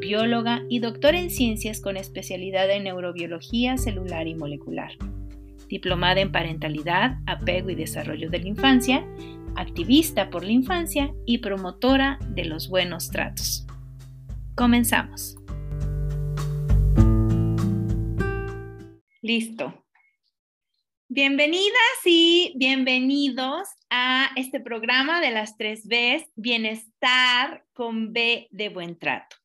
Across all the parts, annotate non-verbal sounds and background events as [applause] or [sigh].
bióloga y doctora en ciencias con especialidad en neurobiología celular y molecular. Diplomada en parentalidad, apego y desarrollo de la infancia, activista por la infancia y promotora de los buenos tratos. Comenzamos. Listo. Bienvenidas y bienvenidos a este programa de las tres Bs, Bienestar con B de Buen Trato.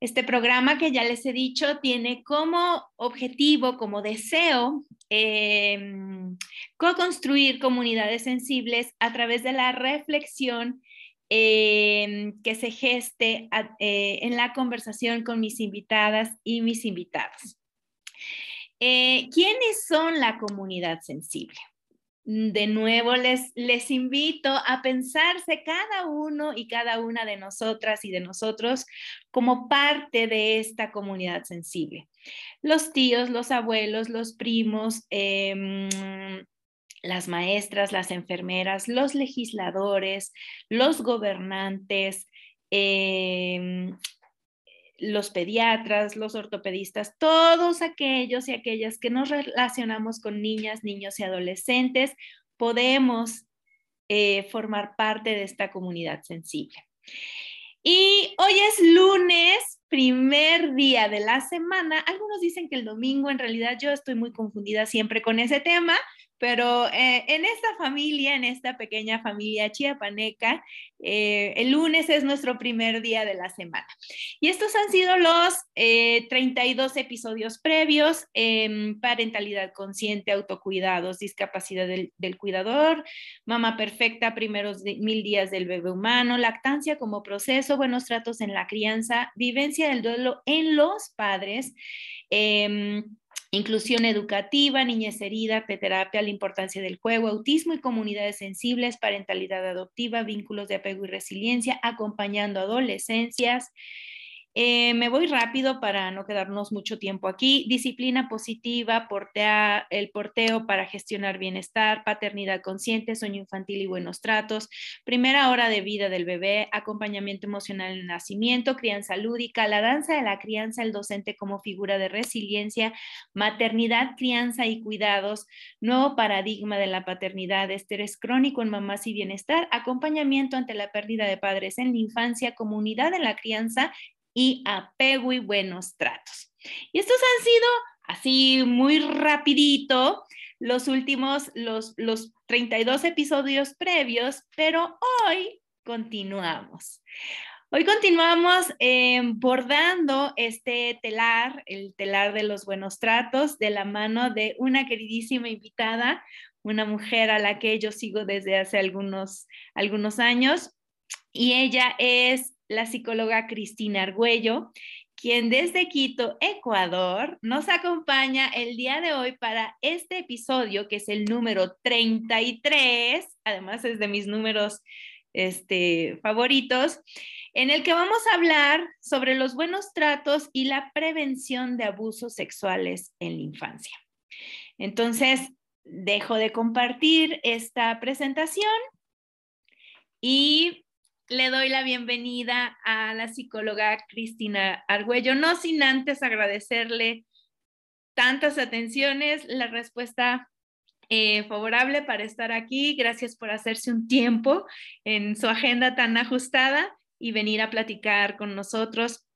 Este programa que ya les he dicho tiene como objetivo, como deseo, em, co-construir comunidades sensibles a través de la reflexión em, que se geste eh, en la conversación con mis invitadas y mis invitados. Eh, ¿Quiénes son la comunidad sensible? De nuevo les, les invito a pensarse cada uno y cada una de nosotras y de nosotros como parte de esta comunidad sensible. Los tíos, los abuelos, los primos, em, las maestras, las enfermeras, los legisladores, los gobernantes, em, los pediatras, los ortopedistas, todos aquellos y aquellas que nos relacionamos con niñas, niños y adolescentes, podemos eh, formar parte de esta comunidad sensible. Y hoy es lunes, primer día de la semana. Algunos dicen que el domingo, en realidad yo estoy muy confundida siempre con ese tema, pero eh, en esta familia, en esta pequeña familia chiapaneca, eh, el lunes es nuestro primer día de la semana. Y estos han sido los 32 eh, episodios previos, en parentalidad consciente, autocuidados, discapacidad del, del, cuidador, mamá perfecta, primeros mil días del bebé humano, lactancia como proceso, buenos tratos en la crianza, vivencia del duelo en los padres. Inclusión educativa, niñez herida, terapia, la importancia del juego, autismo y comunidades sensibles, parentalidad adoptiva, vínculos de apego y resiliencia, acompañando adolescencias, eh, me voy rápido para no quedarnos mucho tiempo aquí. Disciplina positiva, portea, el porteo para gestionar bienestar, paternidad consciente, sueño infantil y buenos tratos, primera hora de vida del bebé, acompañamiento emocional en el nacimiento, crianza lúdica, la danza de la crianza, el docente como figura de resiliencia, maternidad, crianza y cuidados, nuevo paradigma de la paternidad, estrés crónico en mamás y bienestar, acompañamiento ante la pérdida de padres en la infancia, comunidad en la crianza y apego y buenos tratos. Y estos han sido así muy rapidito los últimos, los, los 32 episodios previos, pero hoy continuamos. Hoy continuamos eh, bordando este telar, el telar de los buenos tratos, de la mano de una queridísima invitada, una mujer a la que yo sigo desde hace algunos, algunos años. Y ella es la psicóloga Cristina Argüello, quien desde Quito, Ecuador, nos acompaña el día de hoy para este episodio, que es el número 33, además es de mis números este, favoritos, en el que vamos a hablar sobre los buenos tratos y la prevención de abusos sexuales en la infancia. Entonces, dejo de compartir esta presentación y le doy la bienvenida a la psicóloga Cristina Argüello, no sin antes agradecerle tantas atenciones, la respuesta eh, favorable para estar aquí. Gracias por hacerse un tiempo en su agenda tan ajustada y venir a platicar con nosotros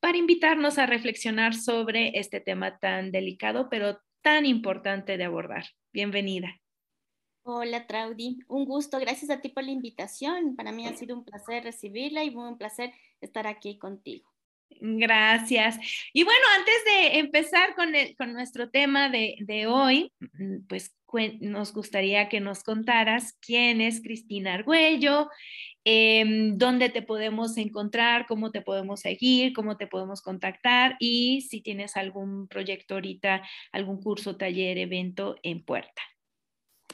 para invitarnos a reflexionar sobre este tema tan delicado, pero tan importante de abordar. Bienvenida. Hola, Traudy. Un gusto. Gracias a ti por la invitación. Para mí ha sido un placer recibirla y un placer estar aquí contigo. Gracias. Y bueno, antes de empezar con, con nuestro tema de, de hoy, mm, pues nos gustaría que nos contaras quién es Cristina Argüello, eh, dónde te podemos encontrar, cómo te podemos seguir, cómo te podemos contactar y si tienes algún proyecto ahorita, algún curso, taller, evento en puerta.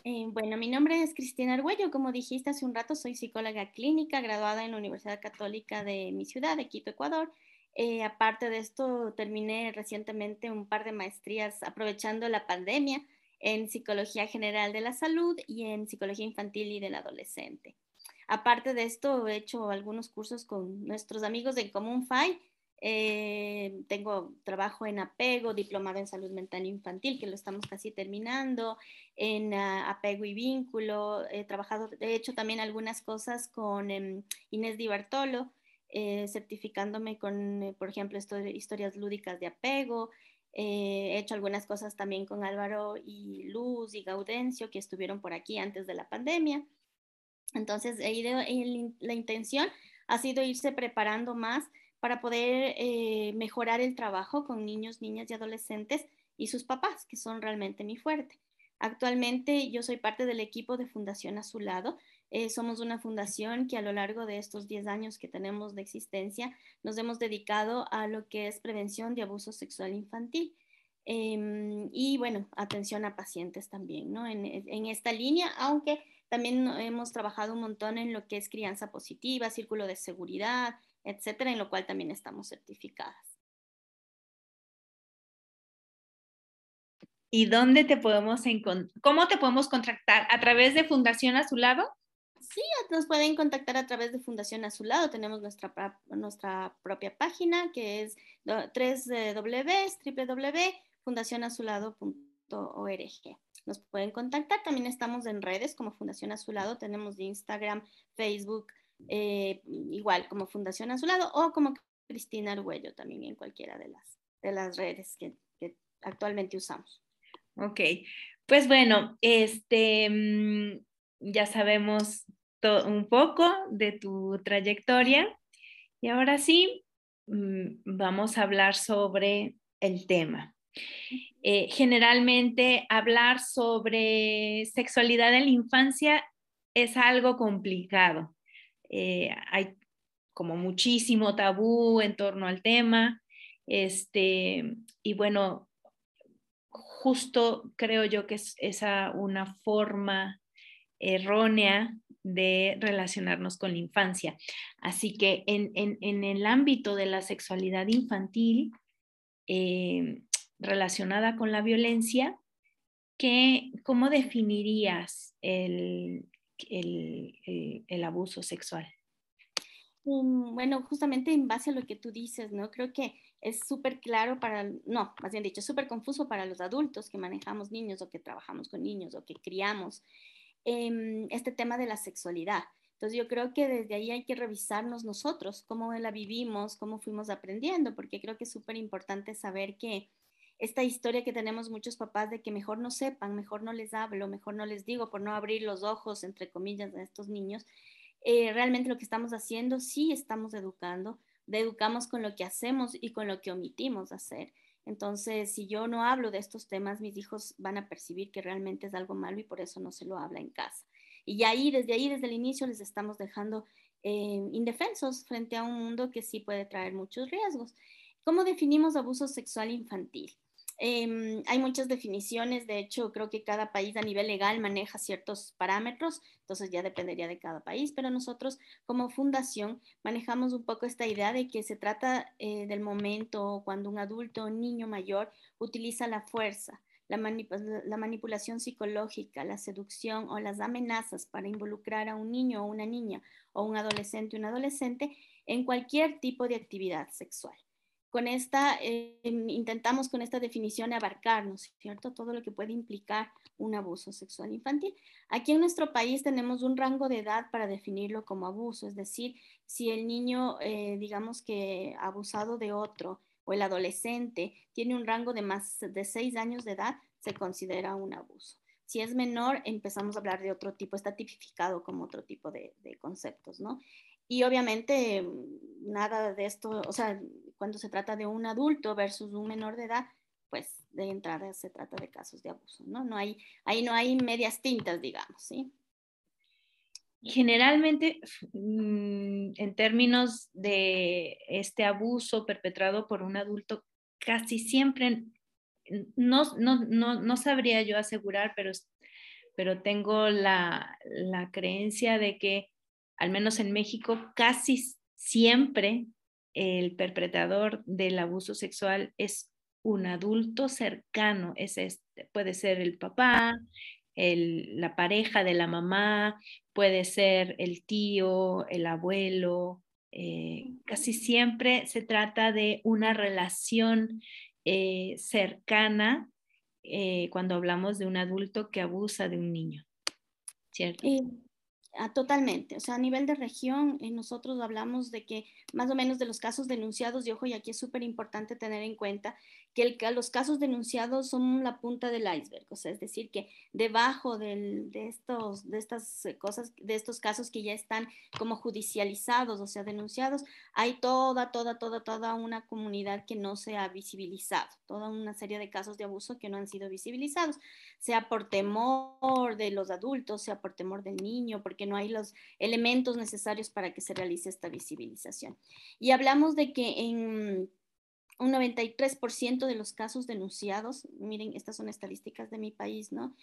Eh, bueno, mi nombre es Cristina Argüello. Como dijiste hace un rato, soy psicóloga clínica graduada en la Universidad Católica de mi ciudad, de Quito, Ecuador. Eh, aparte de esto, terminé recientemente un par de maestrías aprovechando la pandemia en Psicología General de la Salud y en Psicología Infantil y del Adolescente. Aparte de esto, he hecho algunos cursos con nuestros amigos de Común FAI. Eh, tengo trabajo en apego, diplomado en salud mental infantil, que lo estamos casi terminando, en uh, apego y vínculo. He trabajado, he hecho también algunas cosas con um, Inés Di Bartolo, eh, certificándome con, eh, por ejemplo, historias lúdicas de apego. Eh, he hecho algunas cosas también con Álvaro y Luz y Gaudencio que estuvieron por aquí antes de la pandemia. Entonces, la intención ha sido irse preparando más para poder eh, mejorar el trabajo con niños, niñas y adolescentes y sus papás, que son realmente mi fuerte. Actualmente yo soy parte del equipo de Fundación Azulado, eh, somos una fundación que a lo largo de estos 10 años que tenemos de existencia nos hemos dedicado a lo que es prevención de abuso sexual infantil. Em, y bueno, atención a pacientes también, ¿no? En, en, esta línea, aunque también hemos trabajado un montón en lo que es crianza positiva, círculo de seguridad, etcétera, en lo cual también estamos certificadas. ¿Y dónde te podemos encontrar? ¿Cómo te podemos contactar? ¿A través de Fundación Azulado? Sí, nos pueden contactar a través de Fundación Azulado. Tenemos nuestra, nuestra propia página que es www.fundacionazulado.org. Nos pueden contactar. También estamos en redes como Fundación Azulado. Tenemos Instagram, Facebook, eh, igual como Fundación Azulado o como Cristina Arguello también en cualquiera de las, de las redes que, que actualmente usamos. Ok, pues bueno, este, mm, ya sabemos un poco de tu trayectoria y ahora sí mm, vamos a hablar sobre el tema. Eh, generalmente hablar sobre sexualidad en la infancia es algo complicado. Eh, hay como muchísimo tabú en torno al tema. Este, y bueno, justo creo yo que es esa una forma errónea de relacionarnos con la infancia. Así que en, el ámbito de la sexualidad infantil eh, relacionada con la violencia, ¿qué, ¿cómo definirías el, el, abuso sexual? Mm, bueno, justamente en base a lo que tú dices, ¿no? Creo que es súper claro para, no, más bien dicho, súper confuso para los adultos que manejamos niños o que trabajamos con niños o que criamos Em, este tema de la sexualidad. Entonces yo creo que desde ahí hay que revisarnos nosotros, cómo la vivimos, cómo fuimos aprendiendo, porque creo que es súper importante saber que esta historia que tenemos muchos papás de que mejor no sepan, mejor no les hablo, mejor no les digo por no abrir los ojos, entre comillas, a estos niños, eh, realmente lo que estamos haciendo, sí estamos educando, educamos con lo que hacemos y con lo que omitimos hacer. Entonces, si yo no hablo de estos temas, mis hijos van a percibir que realmente es algo malo y por eso no se lo habla en casa. Y ahí, desde ahí, desde el inicio, les estamos dejando eh, indefensos frente a un mundo que sí puede traer muchos riesgos. ¿Cómo definimos abuso sexual infantil? Em, hay muchas definiciones, de hecho creo que cada país a nivel legal maneja ciertos parámetros, entonces ya dependería de cada país, pero nosotros como fundación manejamos un poco esta idea de que se trata eh, del momento cuando un adulto o niño mayor utiliza la fuerza, la, la, manipulación psicológica, la seducción o las amenazas para involucrar a un niño o una niña o un adolescente o un adolescente en cualquier tipo de actividad sexual con esta, eh, intentamos con esta definición abarcarnos, ¿cierto? Todo lo que puede implicar un abuso sexual infantil. Aquí en nuestro país tenemos un rango de edad para definirlo como abuso, es decir, si el niño, eh, digamos que abusado de otro o el adolescente tiene un rango de más de seis años de edad, se considera un abuso. Si es menor, empezamos a hablar de otro tipo, está tipificado como otro tipo de, de conceptos, ¿no? Y obviamente nada de esto, o sea, cuando se trata de un adulto versus un menor de edad, pues de entrada se trata de casos de abuso, ¿no? no hay, ahí no hay medias tintas, digamos, ¿sí? Generalmente, mm, en términos de este abuso perpetrado por un adulto, casi siempre, no, no, no, no sabría yo asegurar, pero, pero tengo la, la creencia de que, al menos en México, casi siempre el perpetrador del abuso sexual es un adulto cercano, es este, puede ser el papá, el, la pareja de la mamá, puede ser el tío, el abuelo. Eh, casi siempre se trata de una relación eh, cercana eh, cuando hablamos de un adulto que abusa de un niño. ¿Cierto? Ah, totalmente. O sea, a nivel de región, eh, nosotros hablamos de que más o menos de los casos denunciados, y ojo, y aquí es súper importante tener en cuenta que los casos denunciados son la punta del iceberg, o sea, es decir, que debajo de, estos, de estas eh, cosas, de estos casos que ya están como judicializados, o sea, denunciados, hay toda, toda, toda, toda una comunidad que no se ha visibilizado, toda una serie de casos de abuso que no han sido visibilizados, sea por temor de los adultos, sea por temor del niño, porque no hay los elementos necesarios para que se realice esta visibilización. Y hablamos de que en un 93% de los casos denunciados, miren, estas son estadísticas de mi país, ¿no?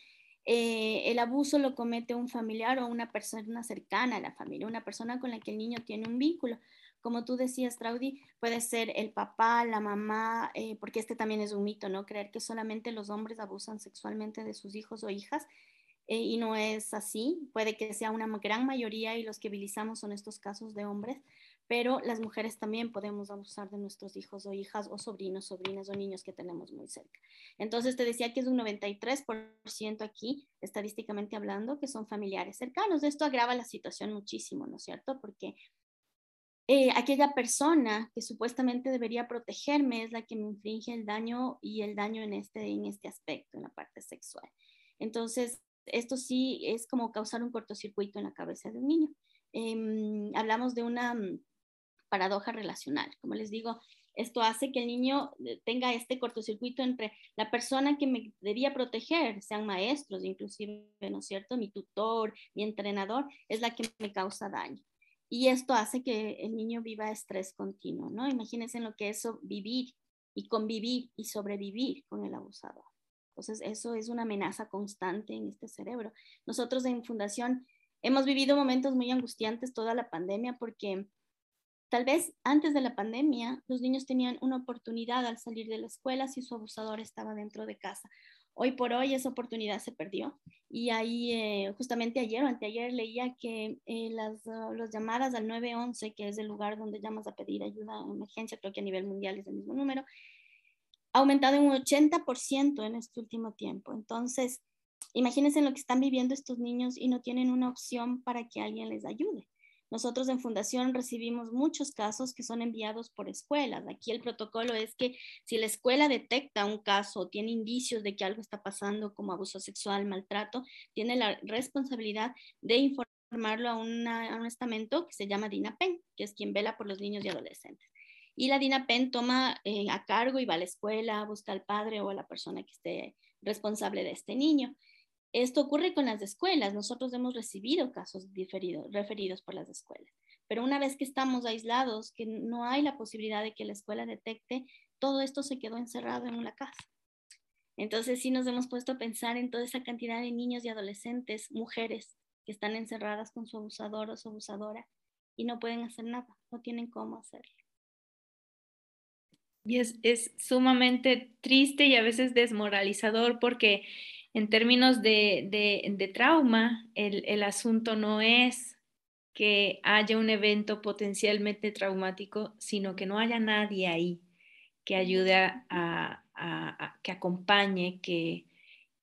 Eh, el abuso lo comete un familiar o una persona cercana a la familia, una persona con la que el niño tiene un vínculo. Como tú decías, Traudy, puede ser el papá, la mamá, eh, porque este también es un mito, ¿no? Creer que solamente los hombres abusan sexualmente de sus hijos o hijas. Eh, y no es así, puede que sea una gran mayoría y los que utilizamos son estos casos de hombres, pero las mujeres también podemos abusar de nuestros hijos o hijas o sobrinos, sobrinas o niños que tenemos muy cerca. Entonces te decía que es un 93% aquí, estadísticamente hablando, que son familiares cercanos. Esto agrava la situación muchísimo, ¿no es cierto? Porque eh, aquella persona que supuestamente debería protegerme es la que me infringe el daño y el daño en este, en este aspecto, en la parte sexual. Entonces, esto sí es como causar un cortocircuito en la cabeza de un niño. Em, hablamos de una mm, paradoja relacional. Como les digo, esto hace que el niño eh, tenga este cortocircuito entre la persona que me debía proteger, sean maestros, inclusive, ¿no es cierto? Mi tutor, mi entrenador, es la que me causa daño. Y esto hace que el niño viva estrés continuo, ¿no? Imagínense lo que es vivir y convivir y sobrevivir con el abusador. Entonces, eso es una amenaza constante en este cerebro. Nosotros en Fundación hemos vivido momentos muy angustiantes toda la pandemia porque Tal vez antes de la pandemia los niños tenían una oportunidad al salir de la escuela si su abusador estaba dentro de casa. Hoy por hoy esa oportunidad se perdió y ahí eh, justamente ayer o anteayer leía que eh, las, uh, llamadas al 911, que es el lugar donde llamas a pedir ayuda o emergencia, creo que a nivel mundial es el mismo número, ha aumentado en un 80% en este último tiempo. Entonces, imagínense lo que están viviendo estos niños y no tienen una opción para que alguien les ayude. Nosotros en Fundación recibimos muchos casos que son enviados por escuelas. Aquí el protocolo es que si la escuela detecta un caso o tiene indicios de que algo está pasando como abuso sexual, maltrato, tiene la responsabilidad de informarlo a, un estamento que se llama DINAPEN, que es quien vela por los niños y adolescentes. Y la DINAPEN toma eh, a cargo y va a la escuela, busca al padre o a la persona que esté responsable de este niño. Esto ocurre con las escuelas. Nosotros hemos recibido casos referidos por las escuelas. Pero una vez que estamos aislados, que no hay la posibilidad de que la escuela detecte, todo esto se quedó encerrado en una casa. Entonces sí nos hemos puesto a pensar en toda esa cantidad de niños y adolescentes, mujeres, que están encerradas con su abusador o su abusadora y no pueden hacer nada, no tienen cómo hacerlo. Y es, es sumamente triste y a veces desmoralizador porque en términos de, trauma, el, asunto no es que haya un evento potencialmente traumático, sino que no haya nadie ahí que ayude a, que acompañe, que,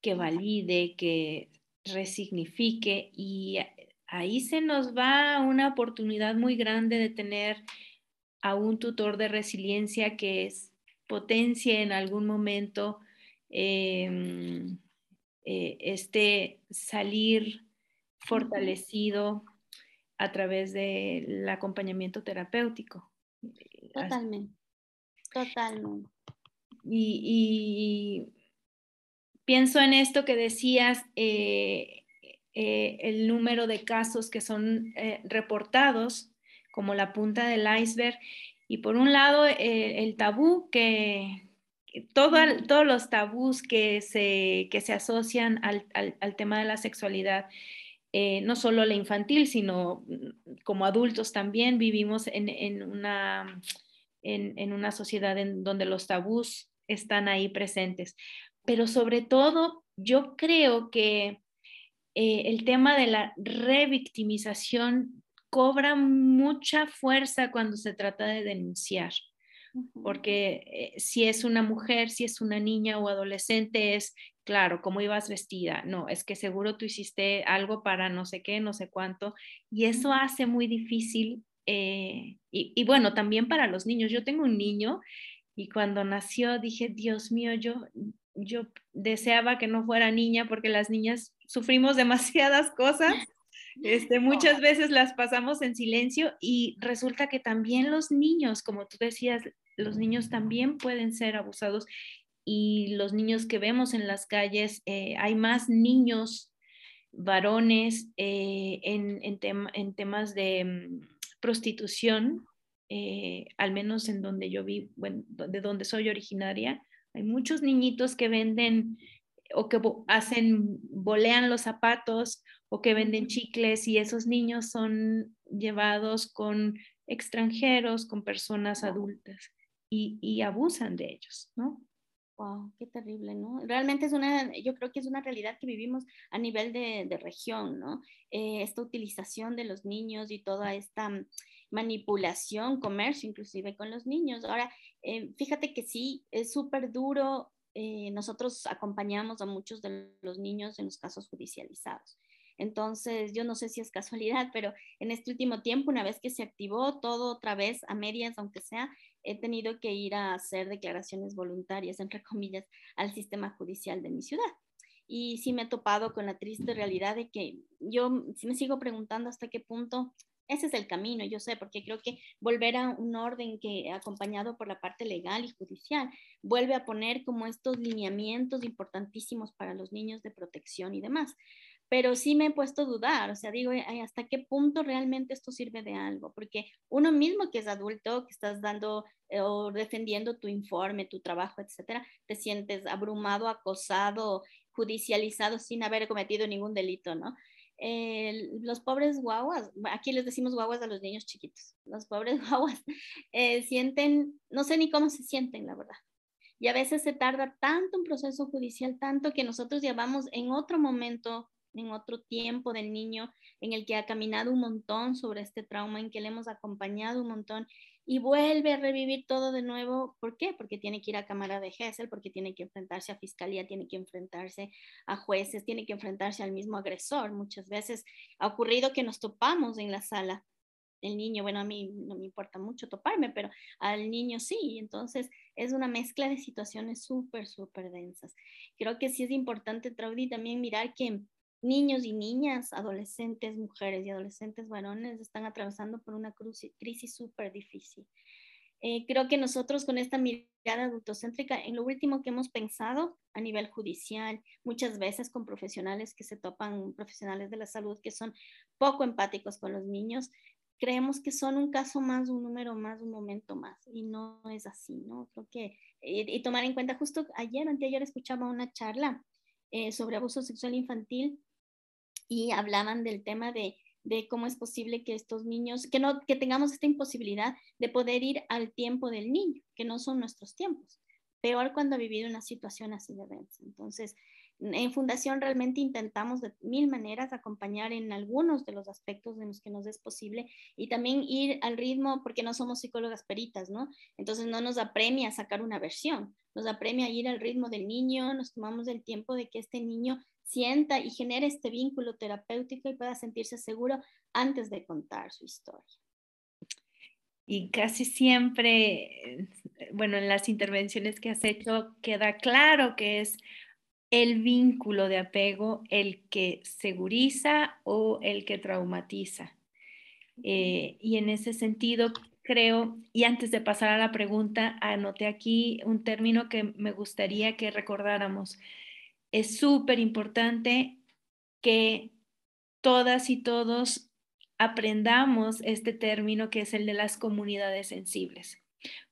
que valide, que resignifique. Y ahí se nos va una oportunidad muy grande de tener a un tutor de resiliencia que es potencia en algún momento em, eh, este salir fortalecido a través del acompañamiento terapéutico. Totalmente. Totalmente. Y, pienso en esto que decías, eh, eh, el número de casos que son eh, reportados como la punta del iceberg. Y por un lado, el tabú que, todos los tabús que se, que se asocian al, al, tema de la sexualidad, no solo la infantil, sino como adultos también vivimos en, en una en, una sociedad en donde los tabús están ahí presentes. Pero sobre todo, yo creo que eh, el tema de la revictimización cobra mucha fuerza cuando se trata de denunciar, porque eh, si es una mujer, si es una niña o adolescente, es claro, cómo ibas vestida, no, es que seguro tú hiciste algo para no sé qué, no sé cuánto, y eso hace muy difícil eh, y, bueno, también para los niños. Yo tengo un niño y cuando nació dije, Dios mío, yo, yo deseaba que no fuera niña porque las niñas sufrimos [laughs] demasiadas cosas. Este, muchas veces las pasamos en silencio y resulta que también los niños, como tú decías, los niños también pueden ser abusados y los niños que vemos en las calles, eh, hay más niños varones eh, en, en, temas de mm, prostitución, eh, al menos en donde yo vivo, de donde soy originaria, hay muchos niñitos que venden o que hacen, bolean los zapatos o que venden chicles y esos niños son llevados con extranjeros, con personas adultas y, y abusan de ellos, ¿no? Wow, qué terrible, ¿no? Realmente es una, yo creo que es una realidad que vivimos a nivel de, de región, ¿no? Eh, esta utilización de los niños y toda esta manipulación, comercio inclusive con los niños. Ahora, eh, fíjate que sí, es súper duro. Eh, nosotros acompañamos a muchos de los niños en los casos judicializados. Entonces, yo no sé si es casualidad, [laughs] pero en este último tiempo, una vez que se activó todo otra vez a medias, aunque sea, he tenido que ir a hacer declaraciones voluntarias, entre comillas, al sistema judicial de mi ciudad. Y sí me he topado con la triste realidad de que yo me sigo preguntando hasta qué punto ese es el camino, yo sé, porque creo que volver a un orden que acompañado por la parte legal y judicial vuelve a poner como estos lineamientos importantísimos para los niños de protección y demás pero sí me he puesto a dudar, o sea, digo, ¿hasta qué punto realmente esto sirve de algo? Porque uno mismo que es adulto, que estás dando eh, o defendiendo tu informe, tu trabajo, etcétera, te sientes abrumado, acosado, judicializado sin haber cometido ningún delito, ¿no? los pobres guaguas, aquí les decimos guaguas a los niños chiquitos, los pobres [laughs] guaguas eh, sienten, no sé ni cómo se sienten, la verdad. Y a veces se tarda tanto un proceso judicial, tanto que nosotros ya vamos en otro momento en otro tiempo del niño en el que ha caminado un montón sobre este trauma, en que le hemos acompañado un montón y vuelve a revivir todo de nuevo. ¿Por qué? Porque tiene que ir a Cámara de Gesell, porque tiene que enfrentarse a Fiscalía, tiene que enfrentarse a jueces, tiene que enfrentarse al mismo agresor. Muchas veces ha ocurrido que nos topamos en la sala. El niño, bueno, a mí no me importa mucho toparme, pero al niño sí. Entonces es una mezcla de situaciones súper, súper densas. Creo que sí es importante, Traudy, también mirar que niños y niñas, adolescentes, mujeres y adolescentes varones están atravesando por una crisis súper difícil. Eh, creo que nosotros con esta mirada adultocéntrica, en lo último que hemos pensado a nivel judicial, muchas veces con profesionales que se topan, profesionales de la salud que son poco empáticos con los niños, creemos que son un caso más, un número más, un momento más, y no es así, ¿no? Creo que, y, tomar en cuenta, justo ayer, anteayer escuchaba una charla eh, sobre abuso sexual infantil y hablaban del tema de, de cómo es posible que estos niños, que, no, que tengamos esta imposibilidad de poder ir al tiempo del niño, que no son nuestros tiempos. Peor cuando ha vivido una situación así de densa. Entonces, en Fundación realmente intentamos de mil maneras acompañar en algunos de los aspectos en los que nos es posible y también ir al ritmo, porque no somos psicólogas peritas, ¿no? Entonces no nos apremia sacar una versión, nos apremia ir al ritmo del niño, nos tomamos el tiempo de que este niño sienta y genere este vínculo terapéutico y pueda sentirse seguro antes de contar su historia. Y casi siempre, bueno, en las intervenciones que has hecho, queda claro que es el vínculo de apego el que seguriza o el que traumatiza. Eh, y en ese sentido, creo, y antes de pasar a la pregunta, anoté aquí un término que me gustaría que recordáramos. Es súper importante que todas y todos aprendamos este término que es el de las comunidades sensibles,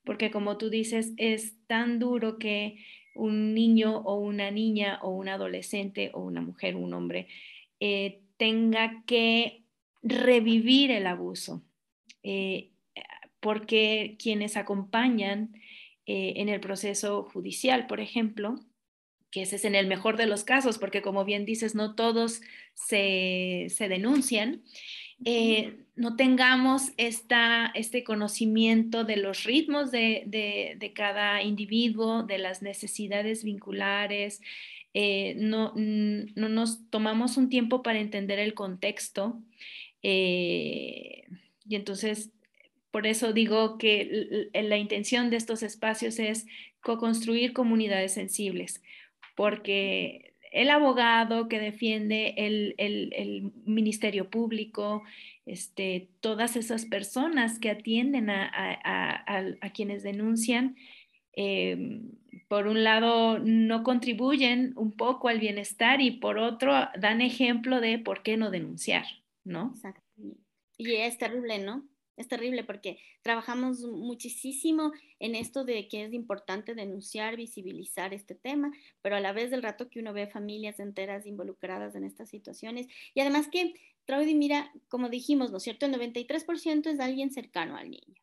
porque como tú dices, es tan duro que un niño o una niña o un adolescente o una mujer, un hombre, eh, tenga que revivir el abuso, eh, porque quienes acompañan eh, en el proceso judicial, por ejemplo, que ese es en el mejor de los casos, porque como bien dices, no todos se, denuncian, eh, no tengamos esta, este conocimiento de los ritmos de, cada individuo, de las necesidades vinculares, eh, no, no, nos tomamos un tiempo para entender el contexto. Eh, y entonces, por eso digo que la intención de estos espacios es co-construir comunidades sensibles, porque el abogado que defiende el, Ministerio Público, este, todas esas personas que atienden a, quienes denuncian, em, por un lado no contribuyen un poco al bienestar y por otro dan ejemplo de por qué no denunciar, ¿no? Exacto. Y es terrible, ¿no? Es terrible porque trabajamos muchísimo en esto de que es importante denunciar, visibilizar este tema, pero a la vez del rato que uno ve familias enteras involucradas en estas situaciones. Y además que, Traudy, mira, como dijimos, ¿no es cierto? El 93% es alguien cercano al niño.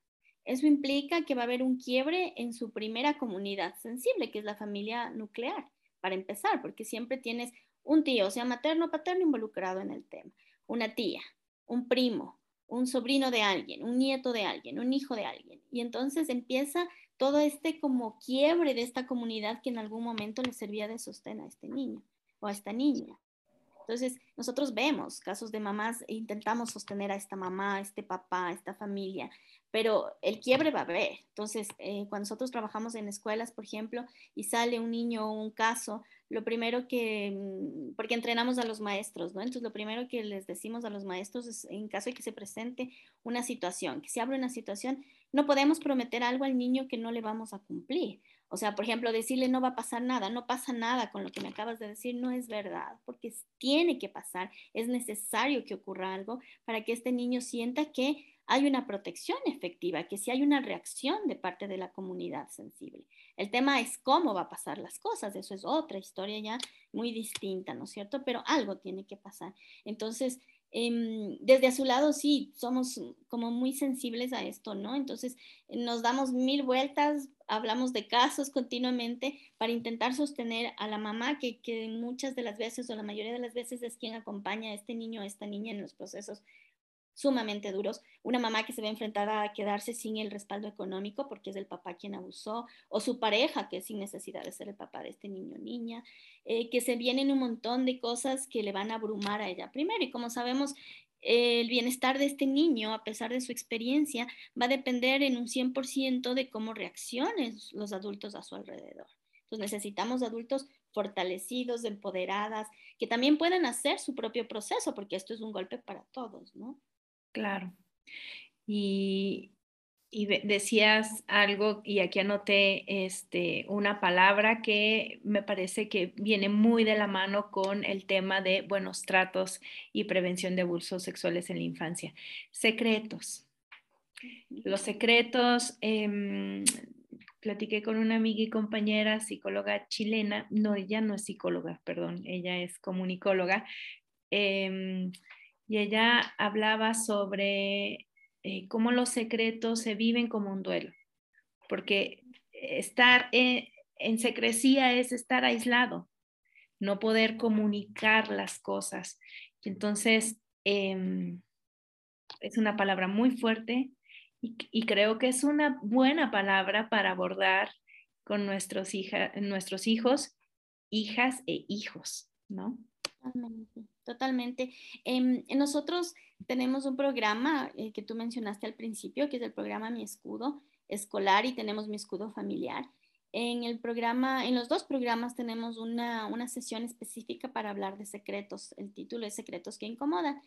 Eso implica que va a haber un quiebre en su primera comunidad sensible, que es la familia nuclear, para empezar, porque siempre tienes un tío, sea materno o paterno, involucrado en el tema, una tía, un primo, un sobrino de alguien, un nieto de alguien, un hijo de alguien. Y entonces empieza todo este como quiebre de esta comunidad que en algún momento le servía de sostén a este niño o a esta niña. Entonces, nosotros vemos casos de mamás e intentamos sostener a esta mamá, a este papá, a esta familia, pero el quiebre va a haber. Entonces, eh, cuando nosotros trabajamos en escuelas, por ejemplo, y sale un niño o un caso, lo primero que, mm, porque entrenamos a los maestros, ¿no? Entonces, lo primero que les decimos a los maestros es, en caso de que se presente una situación, que se abre una situación, no podemos prometer algo al niño que no le vamos a cumplir. O sea, por ejemplo, decirle no va a pasar nada, no pasa nada con lo que me acabas de decir, no es verdad, porque tiene que pasar, es necesario que ocurra algo para que este niño sienta que hay una protección efectiva, que si hay una reacción de parte de la comunidad sensible. El tema es cómo va a pasar las cosas, eso es otra historia ya muy distinta, ¿no es cierto? Pero algo tiene que pasar. Entonces, em, desde a su lado sí, somos como muy sensibles a esto, ¿no? Entonces, nos damos mil vueltas, hablamos de casos continuamente para intentar sostener a la mamá que, que muchas de las veces o la mayoría de las veces es quien acompaña a este niño o esta niña en los procesos sumamente duros, una mamá que se ve enfrentada a quedarse sin el respaldo económico porque es el papá quien abusó, o su pareja que es sin necesidad de ser el papá de este niño o niña, eh, que se vienen un montón de cosas que le van a abrumar a ella primero. Y como sabemos, el bienestar de este niño, a pesar de su experiencia, va a depender en un 100% de cómo reaccionen los adultos a su alrededor. Entonces necesitamos adultos fortalecidos, empoderadas, que también puedan hacer su propio proceso, porque esto es un golpe para todos, ¿no? Claro. Y, decías algo, y aquí anoté este, una palabra que me parece que viene muy de la mano con el tema de buenos tratos y prevención de abusos sexuales en la infancia. Secretos. Los secretos, em, platiqué con una amiga y compañera psicóloga chilena, no, ella no es psicóloga, perdón, ella es comunicóloga. Em, y ella hablaba sobre eh, cómo los secretos se viven como un duelo, porque estar en, secrecía es estar aislado, no poder comunicar las cosas. Entonces, em, es una palabra muy fuerte y, creo que es una buena palabra para abordar con nuestros, nuestros hijos, hijas e hijos, ¿no? Totalmente. Em, nosotros tenemos un programa eh, que tú mencionaste al principio, que es el programa Mi Escudo escolar y tenemos Mi Escudo familiar. En el programa, en los dos programas tenemos una, una sesión específica para hablar de secretos. El título es Secretos que incomodan.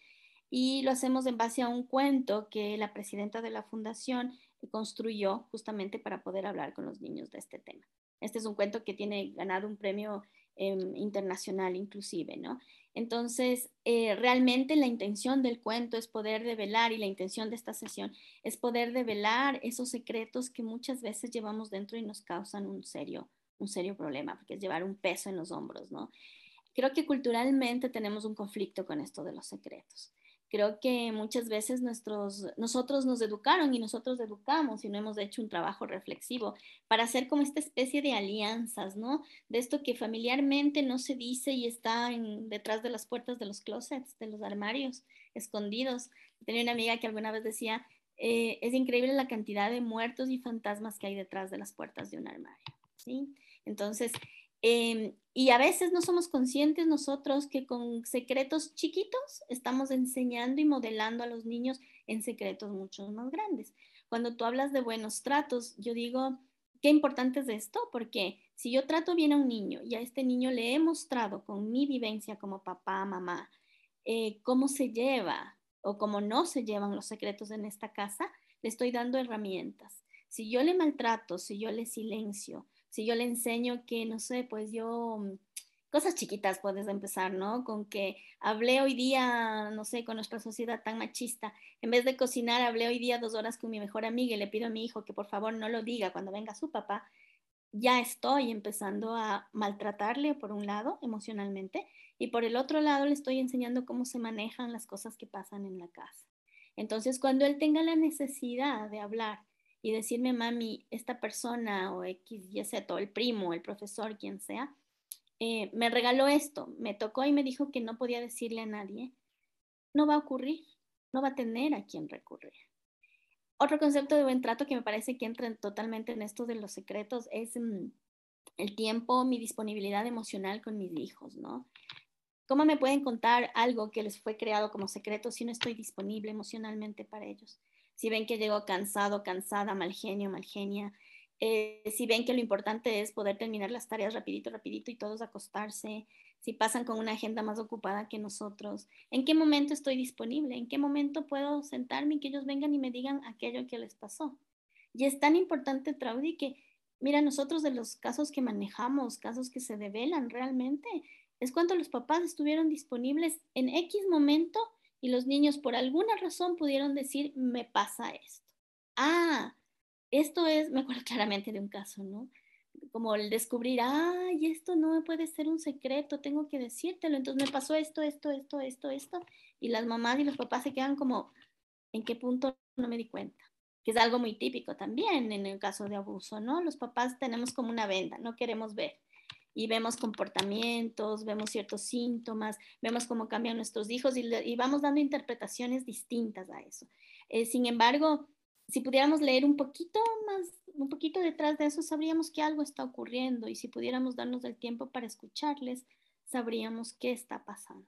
y lo hacemos en base a un cuento que la presidenta de la fundación construyó justamente para poder hablar con los niños de este tema. Este es un cuento que tiene ganado un premio em, internacional inclusive, ¿no? Entonces, eh, realmente la intención del cuento es poder develar y la intención de esta sesión es poder develar esos secretos que muchas veces llevamos dentro y nos causan un serio, un serio problema, porque es llevar un peso en los hombros, ¿no? Creo que culturalmente tenemos un conflicto con esto de los secretos. Creo que muchas veces nuestros, nosotros nos educaron y nosotros educamos y no hemos hecho un trabajo reflexivo para hacer como esta especie de alianzas, ¿no? De esto que familiarmente no se dice y está detrás de las puertas de los closets, de los armarios, escondidos. Tenía una amiga que alguna vez decía, eh, es increíble la cantidad de muertos y fantasmas que hay detrás de las puertas de un armario, ¿sí? Entonces, Em, y a veces no somos conscientes nosotros que con secretos chiquitos estamos enseñando y modelando a los niños en secretos mucho más grandes. Cuando tú hablas de buenos tratos, yo digo, qué importante es esto, porque si yo trato bien a un niño y a este niño le he mostrado con mi vivencia como papá, mamá, eh, cómo se lleva o cómo no se llevan los secretos en esta casa, le estoy dando herramientas. Si yo le maltrato, si yo le silencio, si yo le enseño que, no sé, pues yo, mm, cosas chiquitas puedes empezar, ¿no? Con que hablé hoy día, no sé, con nuestra sociedad tan machista, en vez de cocinar, hablé hoy día dos horas con mi mejor amiga y le pido a mi hijo que por favor no lo diga cuando venga su papá, ya estoy empezando a maltratarle por un lado emocionalmente y por el otro lado le estoy enseñando cómo se manejan las cosas que pasan en la casa. Entonces, cuando él tenga la necesidad de hablar y decirme, mami, esta persona o X, Y, Z, o el primo, el profesor, quien sea, eh, me regaló esto, me tocó y me dijo que no podía decirle a nadie, no va a ocurrir, no va a tener a quien recurrir. Otro concepto de buen trato que me parece que entra totalmente en esto de los secretos es mm, el tiempo, mi disponibilidad emocional con mis hijos, ¿no? ¿Cómo me pueden contar algo que les fue creado como secreto si no estoy disponible emocionalmente para ellos? Si ven que llego cansado, cansada, mal genio, mal genia, eh, si ven que lo importante es poder terminar las tareas rapidito, rapidito y todos acostarse, si pasan con una agenda más ocupada que nosotros, en qué momento estoy disponible, en qué momento puedo sentarme y que ellos vengan y me digan aquello que les pasó. Y es tan importante, Traudy, que, mira, nosotros de los casos que manejamos, casos que se develan realmente, es cuando los papás estuvieron disponibles en X momento y los niños por alguna razón pudieron decir, me pasa esto. Ah, esto es, me acuerdo [laughs] claramente de un caso, ¿no? Como el descubrir, ay, esto no puede ser un secreto, tengo que decírtelo. Entonces me pasó esto, esto, esto, esto, esto. Y las mamás y los papás se quedan como, ¿en qué punto no me di cuenta? Que es algo muy típico también en el caso de abuso, ¿no? Los papás tenemos como una venda, no queremos ver y vemos comportamientos, vemos ciertos síntomas, vemos cómo cambian nuestros hijos y, vamos dando interpretaciones distintas a eso. Eh, sin embargo, si pudiéramos leer un poquito más, un poquito detrás de eso, sabríamos que algo está ocurriendo y si pudiéramos darnos el tiempo para escucharles, sabríamos qué está pasando.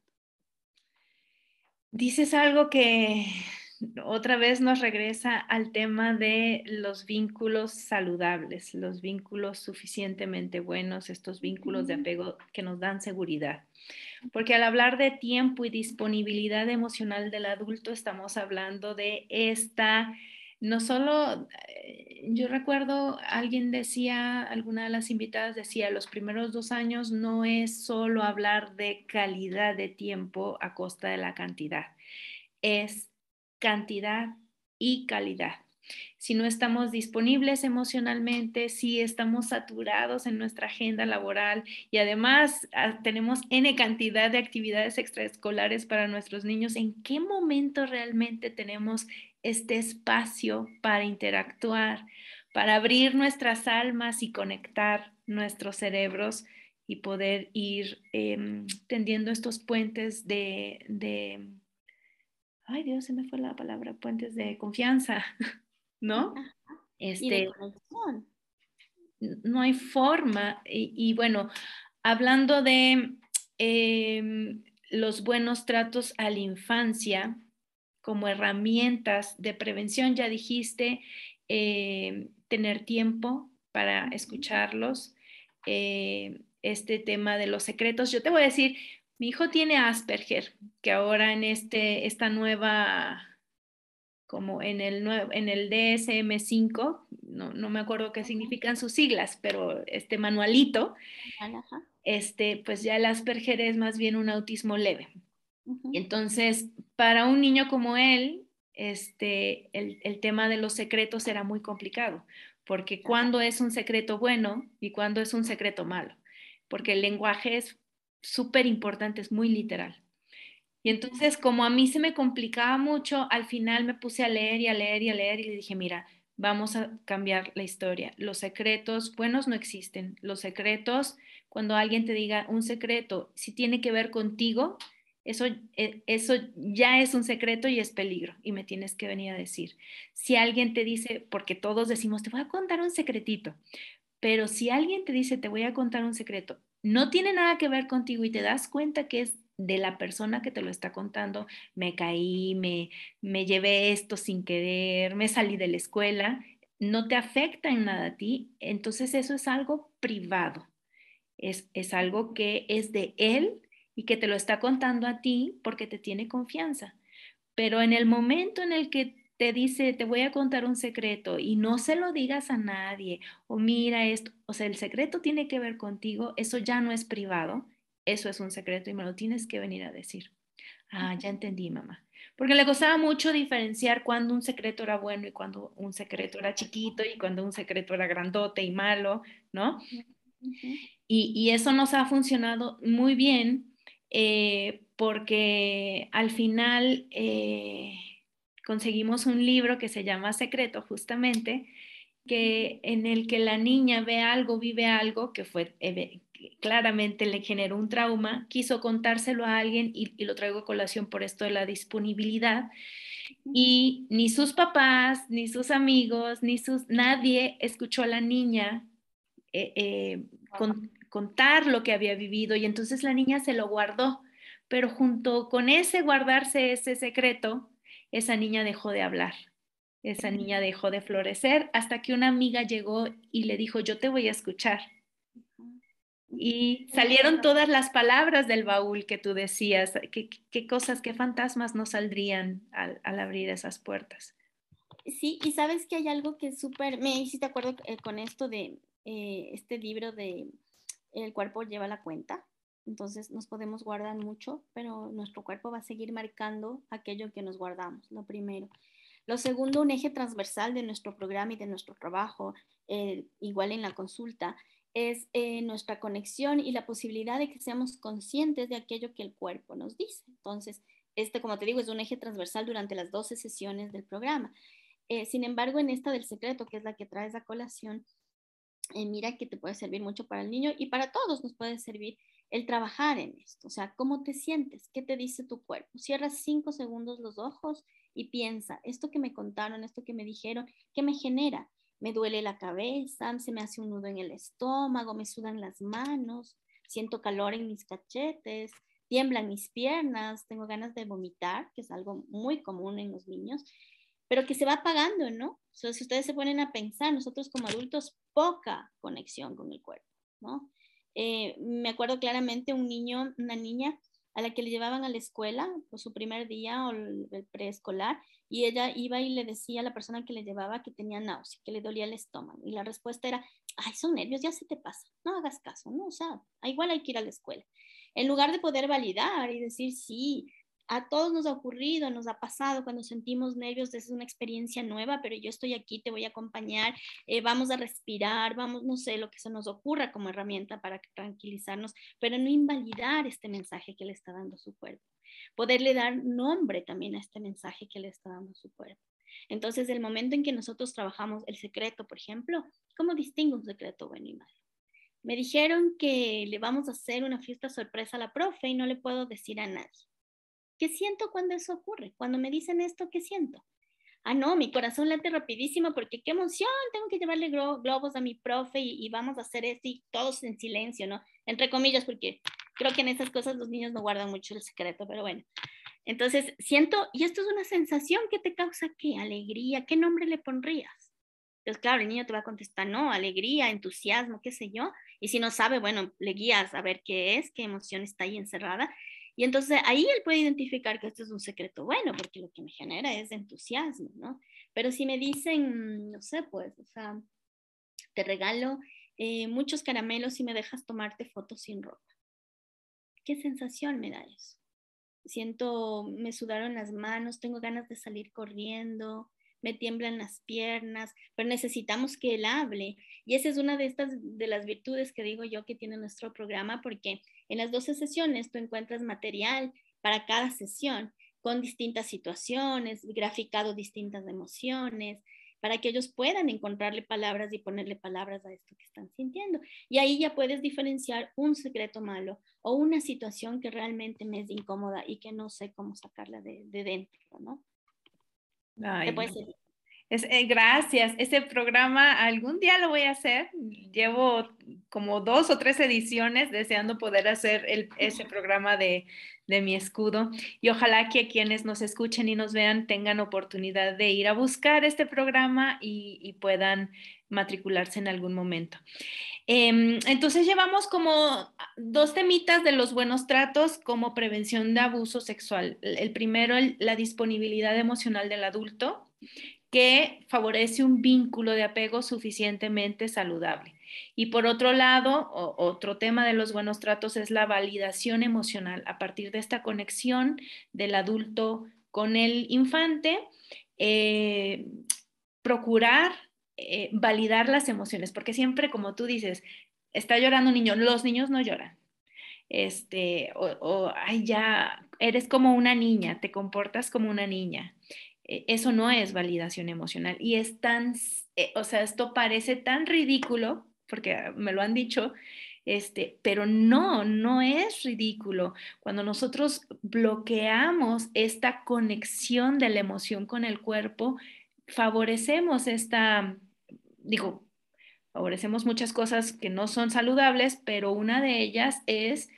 Dices algo que otra vez nos regresa al tema de los vínculos saludables, los vínculos suficientemente buenos, estos vínculos de apego que nos dan seguridad. Porque al hablar de tiempo y disponibilidad emocional del adulto, estamos hablando de esta, no solo, eh, yo recuerdo, alguien decía, alguna de las invitadas decía, los primeros dos años no es solo hablar de calidad de tiempo a costa de la cantidad, es cantidad y calidad. Si no estamos disponibles emocionalmente, si estamos saturados en nuestra agenda laboral y además ah, tenemos N cantidad de actividades extraescolares para nuestros niños, ¿en qué momento realmente tenemos este espacio para interactuar, para abrir nuestras almas y conectar nuestros cerebros y poder ir em, tendiendo estos puentes de ay Dios, se me fue la palabra, puentes de confianza, [laughs] ¿no? Este, no hay forma. Y, bueno, hablando de em, los buenos tratos a la infancia como herramientas de prevención, ya dijiste, em, tener tiempo para escucharlos, eh, este tema de los secretos. Yo te voy a decir, Mi hijo tiene Asperger, que ahora en este, esta nueva, como en el, en el DSM5, no, no me acuerdo qué significan sus siglas, pero este manualito, este, pues ya el Asperger es más bien un autismo leve. Y entonces, para un niño como él, este, el, el, tema de los secretos era muy complicado, porque cuando es un secreto bueno y cuando es un secreto malo, porque el lenguaje es súper importante, es muy literal. Y entonces, como a mí se me complicaba mucho, al final me puse a leer y a leer y a leer y le dije, mira, vamos a cambiar la historia. Los secretos buenos no existen. Los secretos, cuando alguien te diga un secreto, si tiene que ver contigo, eso, eh, eso ya es un secreto y es peligro y me tienes que venir a decir. Si alguien te dice, porque todos decimos, te voy a contar un secretito, pero si alguien te dice, te voy a contar un secreto, no tiene nada que ver contigo y te das cuenta que es de la persona que te lo está contando, me caí, me, me llevé esto sin querer, me salí de la escuela, no te afecta en nada a ti, entonces eso es algo privado, es, es algo que es de él y que te lo está contando a ti porque te tiene confianza. Pero en el momento en el que te dice, te voy a contar un secreto y no se lo digas a nadie o mira esto, o sea, el secreto tiene que ver contigo, eso ya no es privado, eso es un secreto y me lo tienes que venir a decir. Ah, ya entendí, mamá. Porque le costaba mucho diferenciar cuando un secreto era bueno y cuando un secreto era chiquito y cuando un secreto era grandote y malo, ¿no? y, y, eso nos ha funcionado muy bien eh, porque al final eh, conseguimos un libro que se llama Secreto, justamente, que, en el que la niña ve algo, vive algo que fue eh, claramente le generó un trauma, quiso contárselo a alguien y, lo traigo a colación por esto de la disponibilidad. Y ni sus papás, ni sus amigos, ni sus nadie escuchó a la niña con, contar lo que había vivido y entonces la niña se lo guardó, pero junto con ese guardarse ese secreto, esa niña dejó de hablar, esa niña dejó de florecer hasta que una amiga llegó y le dijo, yo te voy a escuchar. Y salieron todas las palabras del baúl que tú decías, qué, qué cosas, qué fantasmas no saldrían al, al abrir esas puertas. Sí, y sabes que hay algo que es súper, me hiciste acuerdo eh, con esto de eh, este libro de el cuerpo lleva la cuenta, entonces nos podemos guardar mucho, pero nuestro cuerpo va a seguir marcando aquello que nos guardamos, lo primero. Lo segundo, un eje transversal de nuestro programa y de nuestro trabajo, eh, igual en la consulta, es eh, nuestra conexión y la posibilidad de que seamos conscientes de aquello que el cuerpo nos dice. Entonces, este, como te digo, es un eje transversal durante las 12 sesiones del programa. Eh, sin embargo, en esta del secreto, que es la que traes a colación, mira que te puede servir mucho para el niño y para todos nos puede servir el trabajar en esto. O sea, ¿cómo te sientes? ¿Qué te dice tu cuerpo? Cierra cinco segundos los ojos y piensa, esto que me contaron, esto que me dijeron, ¿qué me genera? Me duele la cabeza, se me hace un nudo en el estómago, me sudan las manos, siento calor en mis cachetes, tiemblan mis piernas, tengo ganas de vomitar, que es algo muy común en los niños pero que se va apagando, ¿no? si ustedes se ponen a pensar, nosotros como adultos, poca conexión con el cuerpo, ¿no? Eh, me acuerdo claramente un niño, una niña a la que le llevaban a la escuela por su primer día o el, preescolar y ella iba y le decía a la persona que le llevaba que tenía náusea, que le dolía el estómago y la respuesta era, ay, son nervios, ya se te pasa, no hagas caso. O sea, igual hay que ir a la escuela. En lugar de poder validar y decir, sí, a todos nos ha ocurrido, nos ha pasado cuando sentimos nervios, es una experiencia nueva, pero yo estoy aquí, te voy a acompañar, eh, vamos a respirar, vamos, no sé, lo que se nos ocurra como herramienta para tranquilizarnos, pero no invalidar este mensaje que le está dando su cuerpo. Poderle dar nombre también a este mensaje que le está dando su cuerpo. Entonces, el momento en que nosotros trabajamos el secreto, por ejemplo, ¿cómo distingo un secreto bueno y malo? Me dijeron que le vamos a hacer una fiesta sorpresa a la profe y no le puedo decir a nadie. ¿Qué siento cuando eso ocurre? Cuando me dicen esto, ¿qué siento? Ah, no, mi corazón late rapidísimo porque qué emoción, tengo que llevarle globos a mi profe y, vamos a hacer esto y todos en silencio, ¿no? Entre comillas, porque creo que en esas cosas los niños no guardan mucho el secreto, pero bueno. Entonces, siento, y esto es una sensación que te causa qué, alegría, ¿qué nombre le pondrías? Entonces, claro, el niño te va a contestar, no, alegría, entusiasmo, qué sé yo. Y si no sabe, bueno, le guías a ver qué es, qué emoción está ahí encerrada. Y entonces ahí él puede identificar que esto es un secreto bueno, porque lo que me genera es entusiasmo, ¿no? Pero si me dicen, no sé, pues, o sea, te regalo eh, muchos caramelos y me dejas tomarte fotos sin ropa. ¿Qué sensación me da eso? Siento, me sudaron las manos, tengo ganas de salir corriendo, me tiemblan las piernas, pero necesitamos que él hable. Y esa es una de estas, de las virtudes que digo yo que tiene nuestro programa, porque en las 12 sesiones tú encuentras material para cada sesión con distintas situaciones, graficado distintas emociones, para que ellos puedan encontrarle palabras y ponerle palabras a esto que están sintiendo. Y ahí ya puedes diferenciar un secreto malo o una situación que realmente me es incómoda y que no sé cómo sacarla de, dentro, ¿no? Es, eh, gracias. Ese programa algún día lo voy a hacer. Llevo como dos o tres ediciones deseando poder hacer ese programa de, mi escudo y ojalá que quienes nos escuchen y nos vean tengan oportunidad de ir a buscar este programa y, puedan matricularse en algún momento. Em, entonces llevamos como dos temitas de los buenos tratos como prevención de abuso sexual. El primero, la disponibilidad emocional del adulto que favorece un vínculo de apego suficientemente saludable. Y por otro lado, otro tema de los buenos tratos es la validación emocional a partir de esta conexión del adulto con el infante, eh, procurar eh, validar las emociones, porque siempre, como tú dices, está llorando un niño, los niños no lloran. Este, o, ay, ya, eres como una niña, te comportas como una niña. E, eso no es validación emocional y es tan, eh, o sea, esto parece tan ridículo, porque me lo han dicho, este, pero no, no es ridículo. Cuando nosotros bloqueamos esta conexión de la emoción con el cuerpo, favorecemos esta, digo, favorecemos muchas cosas que no son saludables, pero una de ellas es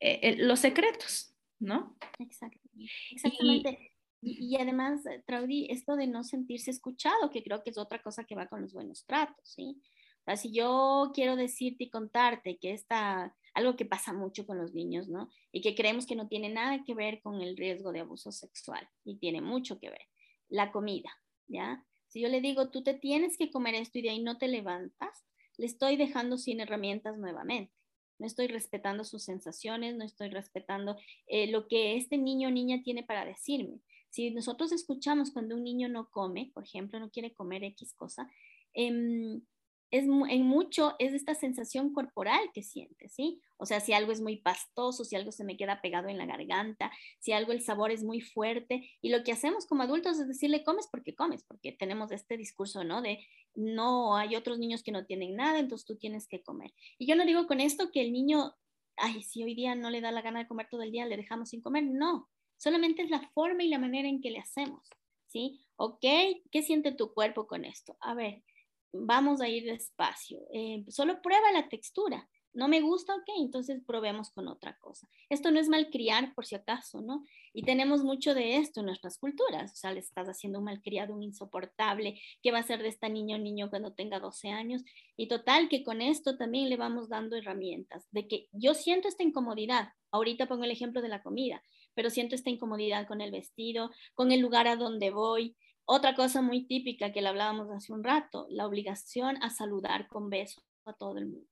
eh, los secretos, ¿no? Exactamente. Y, además, eh, Traudy, esto de no sentirse escuchado, que creo que es otra cosa que va con los buenos tratos, ¿sí? O sea, si yo quiero decirte y contarte que está algo que pasa mucho con los niños, ¿no? Y que creemos que no tiene nada que ver con el riesgo de abuso sexual, y tiene mucho que ver. La comida, ¿ya? Si yo le digo, tú te tienes que comer esto y de ahí no te levantas, le estoy dejando sin herramientas nuevamente. No estoy respetando sus sensaciones, no estoy respetando eh, lo que este niño o niña tiene para decirme. Si nosotros escuchamos cuando un niño no come, por ejemplo, no quiere comer X cosa, em, es, en mucho es esta sensación corporal que siente, ¿sí? O sea, si algo es muy pastoso, si algo se me queda pegado en la garganta, si algo el sabor es muy fuerte. Y lo que hacemos como adultos es decirle, comes porque comes, porque tenemos este discurso, ¿no? De no, hay otros niños que no tienen nada, entonces tú tienes que comer. Y yo no digo con esto que el niño, ay, si hoy día no le da la gana de comer todo el día, le dejamos sin comer. No, solamente es la forma y la manera en que le hacemos, ¿sí? ¿Ok? ¿Qué siente tu cuerpo con esto? A ver, vamos a ir despacio. Eh, solo prueba la textura. No me gusta, ok, entonces probemos con otra cosa. Esto no es malcriar por si acaso, ¿no? Y tenemos mucho de esto en nuestras culturas. O sea, le estás haciendo un malcriado, un insoportable. ¿Qué va a ser de esta niña o niño cuando tenga 12 años? Y total, que con esto también le vamos dando herramientas de que yo siento esta incomodidad. Ahorita pongo el ejemplo de la comida pero siento esta incomodidad con el vestido, con el lugar a donde voy. Otra cosa muy típica que le hablábamos hace un rato, la obligación a saludar con besos a todo el mundo.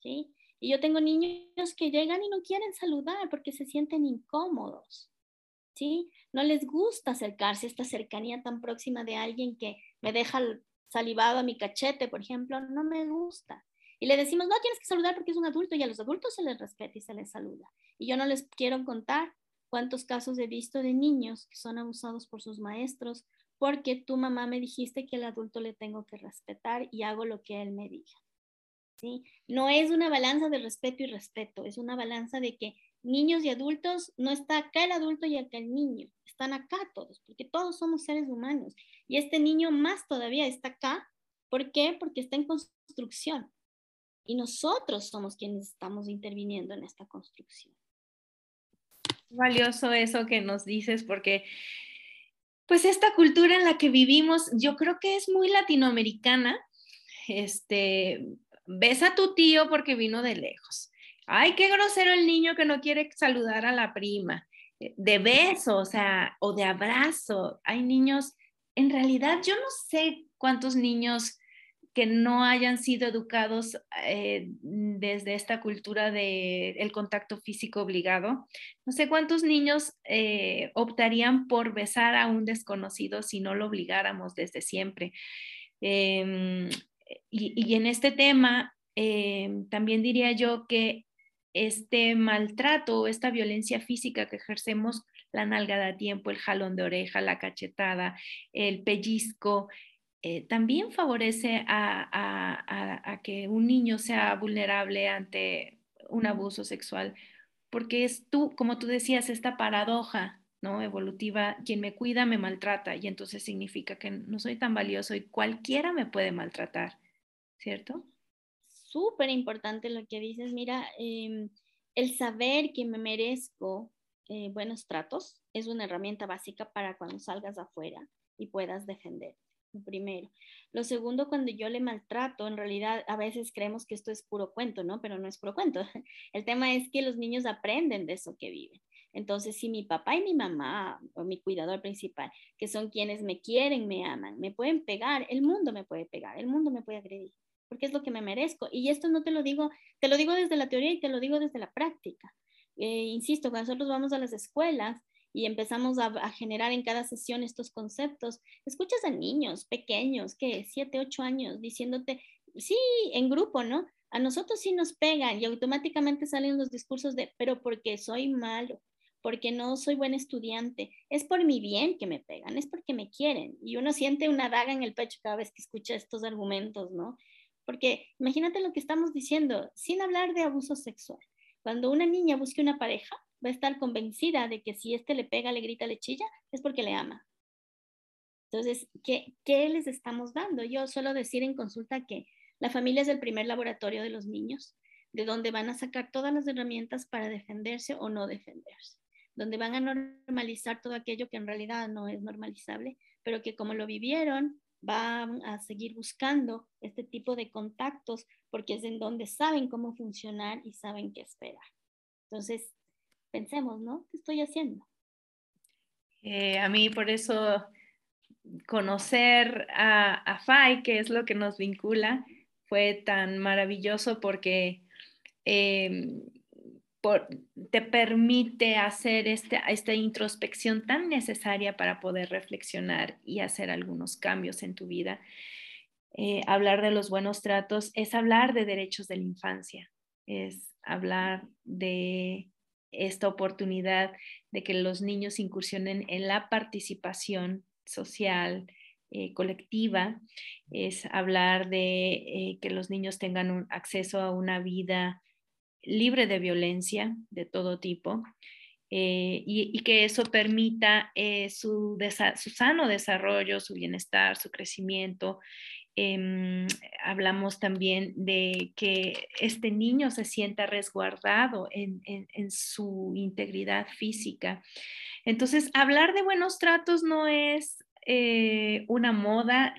¿sí? Y yo tengo niños que llegan y no quieren saludar porque se sienten incómodos. ¿sí? No les gusta acercarse esta cercanía tan próxima de alguien que me deja salivado a mi cachete, por ejemplo, no me gusta. Y le decimos, no, tienes que saludar porque es un adulto y a los adultos se les respeta y se les saluda. Y yo no les quiero contar cuántos casos he visto de niños que son abusados por sus maestros porque tu mamá me dijiste que el adulto le tengo que respetar y hago lo que él me diga. ¿Sí? No es una balanza de respeto y respeto, es una balanza de que niños y adultos, no está acá el adulto y acá el niño, están acá todos, porque todos somos seres humanos. Y este niño más todavía está acá. ¿Por qué? Porque está en construcción. Y nosotros somos quienes estamos interviniendo en esta construcción valioso eso que nos dices porque pues esta cultura en la que vivimos, yo creo que es muy latinoamericana. Este, ves a tu tío porque vino de lejos. Ay, qué grosero el niño que no quiere saludar a la prima. Eh, de beso, o sea, o de abrazo. Hay niños, en realidad yo no sé cuántos niños que no hayan sido educados eh, desde esta cultura del el contacto físico obligado. No sé cuántos niños eh, optarían por besar a un desconocido si no lo obligáramos desde siempre. Em, y, en este tema, em, también diría yo que este maltrato, esta violencia física que ejercemos, la nalgada a tiempo, el jalón de oreja, la cachetada, el pellizco, eh, también favorece a, que un niño sea vulnerable ante un abuso sexual, porque es tú, como tú decías, esta paradoja ¿no? evolutiva, quien me cuida me maltrata y entonces significa que no soy tan valioso y cualquiera me puede maltratar, ¿cierto? Súper importante lo que dices, mira, em, el saber que me merezco eh, buenos tratos es una herramienta básica para cuando salgas afuera y puedas defender primero. Lo segundo, cuando yo le maltrato, en realidad a veces creemos que esto es puro cuento, ¿no? Pero no es puro cuento. [laughs] El tema es que los niños aprenden de eso que viven. Entonces, si mi papá y mi mamá, o mi cuidador principal, que son quienes me quieren, me aman, me pueden pegar, el mundo me puede pegar, el mundo me puede agredir, porque es lo que me merezco. Y esto no te lo digo, te lo digo desde la teoría y te lo digo desde la práctica. Eh, insisto, cuando nosotros vamos a las escuelas, y empezamos a, generar en cada sesión estos conceptos, escuchas a niños pequeños, que siete, ocho años, diciéndote, sí, en grupo, ¿no? A nosotros sí nos pegan y automáticamente salen los discursos de, pero porque soy malo, porque no soy buen estudiante, es por mi bien que me pegan, es porque me quieren. Y uno siente una daga en el pecho cada vez que escucha estos argumentos, ¿no? Porque imagínate lo que estamos diciendo, sin hablar de abuso sexual. Cuando una niña busque una pareja, va a estar convencida de que si este le pega, le grita, le chilla, es porque le ama. Entonces, ¿qué, ¿qué les estamos dando? Yo suelo decir en consulta que la familia es el primer laboratorio de los niños, de donde van a sacar todas las herramientas para defenderse o no defenderse, donde van a normalizar todo aquello que en realidad no es normalizable, pero que como lo vivieron, van a seguir buscando este tipo de contactos porque es en donde saben cómo funcionar y saben qué esperar. Entonces, pensemos, ¿no? ¿Qué estoy haciendo? Eh, a mí por eso conocer a, a FAI, que es lo que nos vincula, fue tan maravilloso porque em, te permite hacer este, esta introspección tan necesaria para poder reflexionar y hacer algunos cambios en tu vida. Eh, hablar de los buenos tratos es hablar de derechos de la infancia, es hablar de esta oportunidad de que los niños incursionen en la participación social, eh, colectiva, es hablar de eh, que los niños tengan un acceso a una vida libre de violencia de todo tipo eh, y, que eso permita su, su, sano desarrollo, su bienestar, su crecimiento Em, hablamos también de que este niño se sienta resguardado en, su integridad física. Entonces, hablar de buenos tratos no es eh, una moda.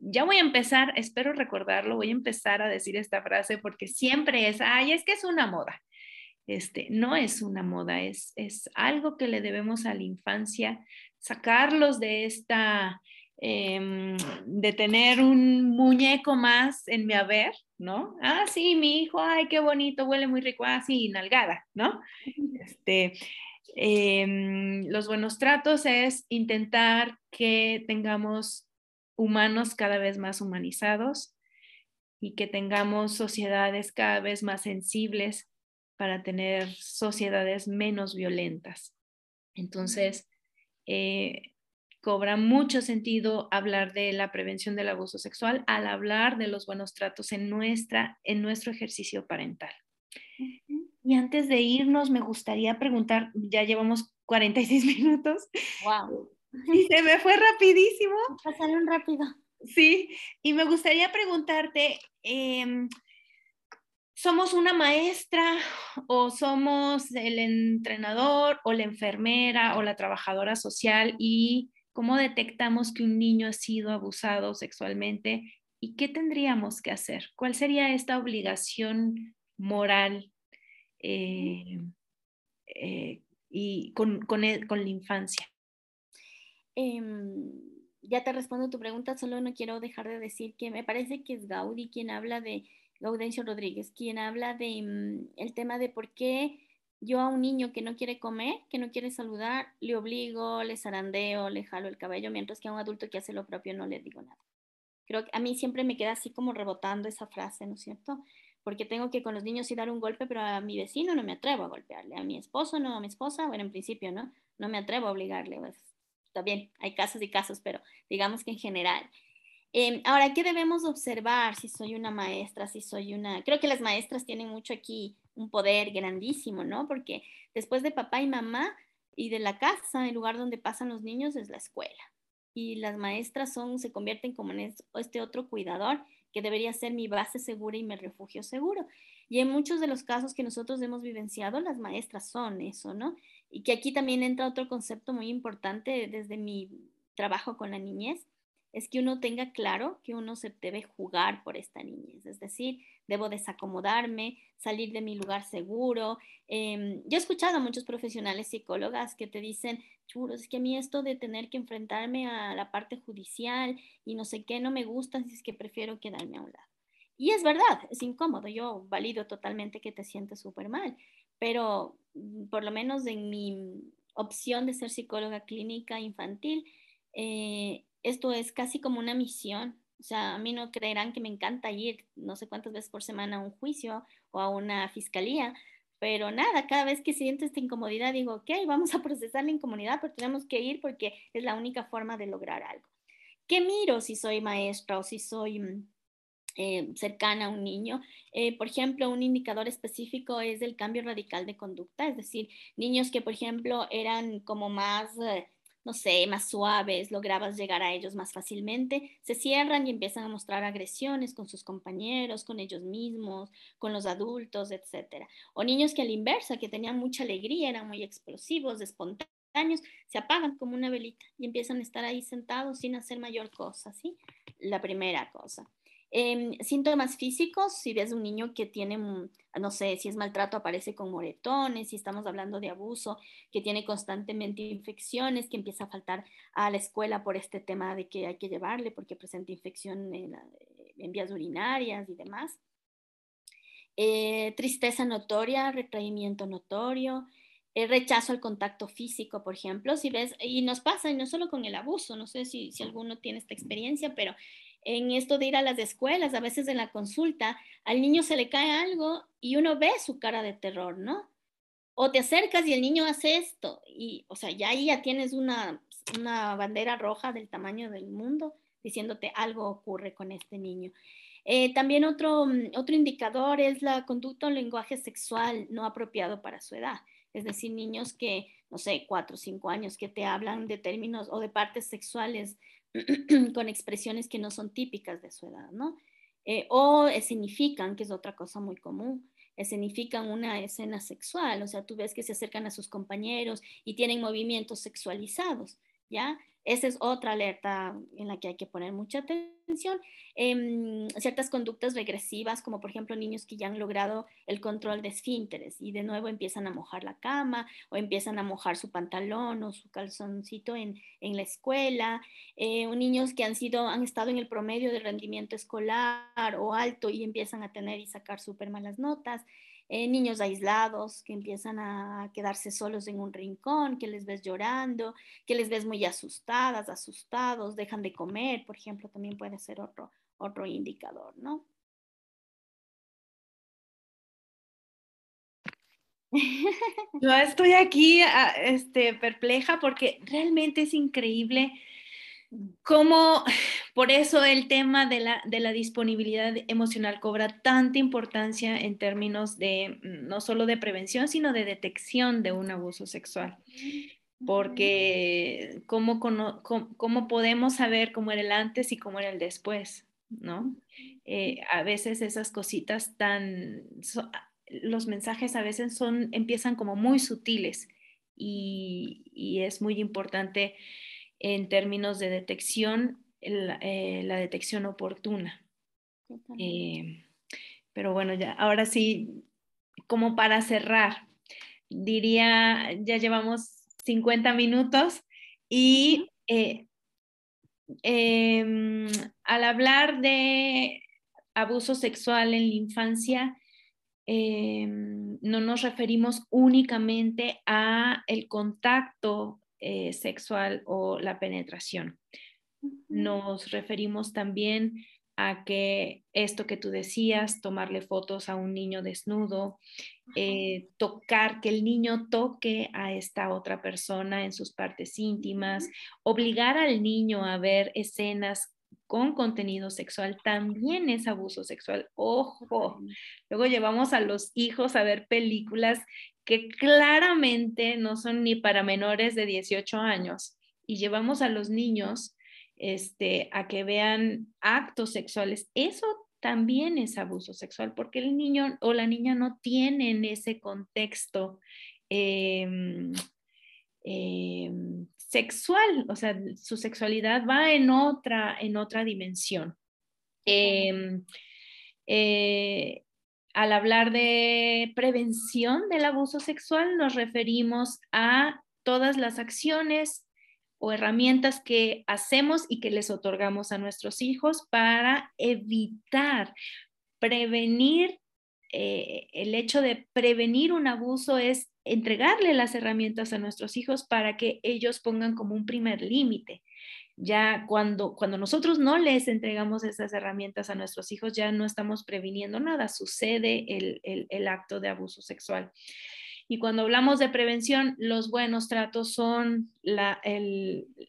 Ya voy a empezar, espero recordarlo, voy a empezar a decir esta frase porque siempre es, ay, es que es una moda. Este, no es una moda, es, es algo que le debemos a la infancia, sacarlos de esta Em, de tener un muñeco más en mi haber, ¿no? Ah, sí, mi hijo, ay, qué bonito, huele muy rico, así, ah, nalgada, ¿no? Este, em, los buenos tratos es intentar que tengamos humanos cada vez más humanizados y que tengamos sociedades cada vez más sensibles para tener sociedades menos violentas. Entonces, eh, cobra mucho sentido hablar de la prevención del abuso sexual al hablar de los buenos tratos en, nuestra, en nuestro ejercicio parental. Y antes de irnos, me gustaría preguntar, ya llevamos 46 [laughs] minutos. ¡Wow! Y se me fue rapidísimo. [laughs] Pasaron rápido. Sí, y me gustaría preguntarte, em, ¿somos una maestra o somos el entrenador o la enfermera o la trabajadora social y ¿Cómo detectamos que un niño ha sido abusado sexualmente y qué tendríamos que hacer? ¿Cuál sería esta obligación moral eh, eh, y con, con, con, la infancia? Em, ya te respondo tu pregunta, solo no quiero dejar de decir que me parece que es Gaudí quien habla de, Gaudencio Rodríguez, quien habla de mm, el tema de por qué yo a un niño que no quiere comer, que no quiere saludar, le obligo, le zarandeo, le jalo el cabello, mientras que a un adulto que hace lo propio no le digo nada. Creo que a mí siempre me queda así como rebotando esa frase, ¿no es cierto? Porque tengo que con los niños sí dar un golpe, pero a mi vecino no me atrevo a golpearle, a mi esposo no, a mi esposa, bueno, en principio, ¿no? No me atrevo a obligarle, pues, está bien, hay casos y casos, pero digamos que en general. Em, ahora, ¿qué debemos observar si soy una maestra, si soy una... Creo que las maestras tienen mucho aquí un poder grandísimo, ¿no? Porque después de papá y mamá y de la casa, el lugar donde pasan los niños es la escuela. Y las maestras son, se convierten como en este otro cuidador que debería ser mi base segura y mi refugio seguro. Y en muchos de los casos que nosotros hemos vivenciado, las maestras son eso, ¿no? Y que aquí también entra otro concepto muy importante desde mi trabajo con la niñez, es que uno tenga claro que uno se debe jugar por esta niñez, es decir, debo desacomodarme, salir de mi lugar seguro. Em, yo he escuchado a muchos profesionales psicólogas que te dicen, churos, es que a mí esto de tener que enfrentarme a la parte judicial y no sé qué no me gusta, así es que prefiero quedarme a un lado. Y es verdad, es incómodo, yo valido totalmente que te sientes súper mal, pero mm, por lo menos en mi opción de ser psicóloga clínica infantil, eh, esto es casi como una misión. O sea, a mí no creerán que me encanta ir no sé cuántas veces por semana a un juicio o a una fiscalía, pero nada, cada vez que siento esta incomodidad digo, ok, vamos a procesar la incomodidad, pero tenemos que ir porque es la única forma de lograr algo. ¿Qué miro si soy maestra o si soy mm, eh, cercana a un niño. Eh, por ejemplo, un indicador específico es el cambio radical de conducta, es decir, niños que, por ejemplo, eran como más... Eh, no sé, más suaves, lograbas llegar a ellos más fácilmente, se cierran y empiezan a mostrar agresiones con sus compañeros, con ellos mismos, con los adultos, etc. O niños que a la inversa, que tenían mucha alegría, eran muy explosivos, espontáneos, se apagan como una velita y empiezan a estar ahí sentados sin hacer mayor cosa, ¿sí? La primera cosa. Em, síntomas físicos, si ves un niño que tiene, no sé, si es maltrato, aparece con moretones, si estamos hablando de abuso, que tiene constantemente infecciones, que empieza a faltar a la escuela por este tema de que hay que llevarle porque presenta infección en, vías urinarias y demás. Eh, tristeza notoria, retraimiento notorio, eh, rechazo al contacto físico, por ejemplo, si ves, y nos pasa, y no solo con el abuso, no sé si, si alguno tiene esta experiencia, pero en esto de ir a las escuelas, a veces en la consulta, al niño se le cae algo y uno ve su cara de terror, ¿no? O te acercas y el niño hace esto y, o sea, ya ahí ya tienes una, una bandera roja del tamaño del mundo diciéndote algo ocurre con este niño. Eh, también otro, otro indicador es la conducta o lenguaje sexual no apropiado para su edad. Es decir, niños que, no sé, cuatro o cinco años que te hablan de términos o de partes sexuales [clears throat] con expresiones que no son típicas de su edad, ¿no? Eh, o escenifican, que es otra cosa muy común, escenifican una escena sexual, o sea, tú ves que se acercan a sus compañeros y tienen movimientos sexualizados, ¿ya? Esa es otra alerta en la que hay que poner mucha atención. Em, ciertas conductas regresivas, como por ejemplo niños que ya han logrado el control de esfínteres y de nuevo empiezan a mojar la cama o empiezan a mojar su pantalón o su calzoncito en, en la escuela. Eh, niños que han, sido, han estado en el promedio de rendimiento escolar o alto y empiezan a tener y sacar súper malas notas. Eh, niños aislados que empiezan a quedarse solos en un rincón, que les ves llorando, que les ves muy asustadas, asustados, dejan de comer, por ejemplo, también puede ser otro, otro indicador, ¿no? Yo estoy aquí ah, este, perpleja porque realmente es increíble cómo, [sighs] por eso el tema de la, de la, disponibilidad emocional cobra tanta importancia en términos de mm, no solo de prevención, sino de detección de un abuso sexual. Porque cómo, cómo, podemos saber cómo era el antes y cómo era el después, ¿no? Eh, a veces esas cositas tan, los mensajes a veces son, empiezan como muy sutiles y, y es muy importante en términos de detección, la, la detección oportuna. pero bueno, ya, ahora sí, como para cerrar, diría, ya llevamos 50 minutos y eh, em, al hablar de abuso sexual en la infancia, em, no nos referimos únicamente a el contacto eh, sexual o la penetración. Nos referimos también a que esto que tú decías, tomarle fotos a un niño desnudo, eh, tocar, que el niño toque a esta otra persona en sus partes íntimas, obligar al niño a ver escenas con contenido sexual también es abuso sexual. Ojo, luego llevamos a los hijos a ver películas que claramente no son ni para menores de 18 años y llevamos a los niños este, a que vean actos sexuales. Eso también es abuso sexual porque el niño o la niña no tienen ese contexto em, em, sexual, o sea, su sexualidad va en otra, en otra dimensión. Em, eh, al hablar de prevención del abuso sexual, nos referimos a todas las acciones o herramientas que hacemos y que les otorgamos a nuestros hijos para evitar, prevenir. Eh, el hecho de prevenir un abuso es entregarle las herramientas a nuestros hijos para que ellos pongan como un primer límite. Ya cuando, cuando nosotros no les entregamos esas herramientas a nuestros hijos, ya no estamos previniendo nada, sucede el, el acto de abuso sexual. Y cuando hablamos de prevención, los buenos tratos son la,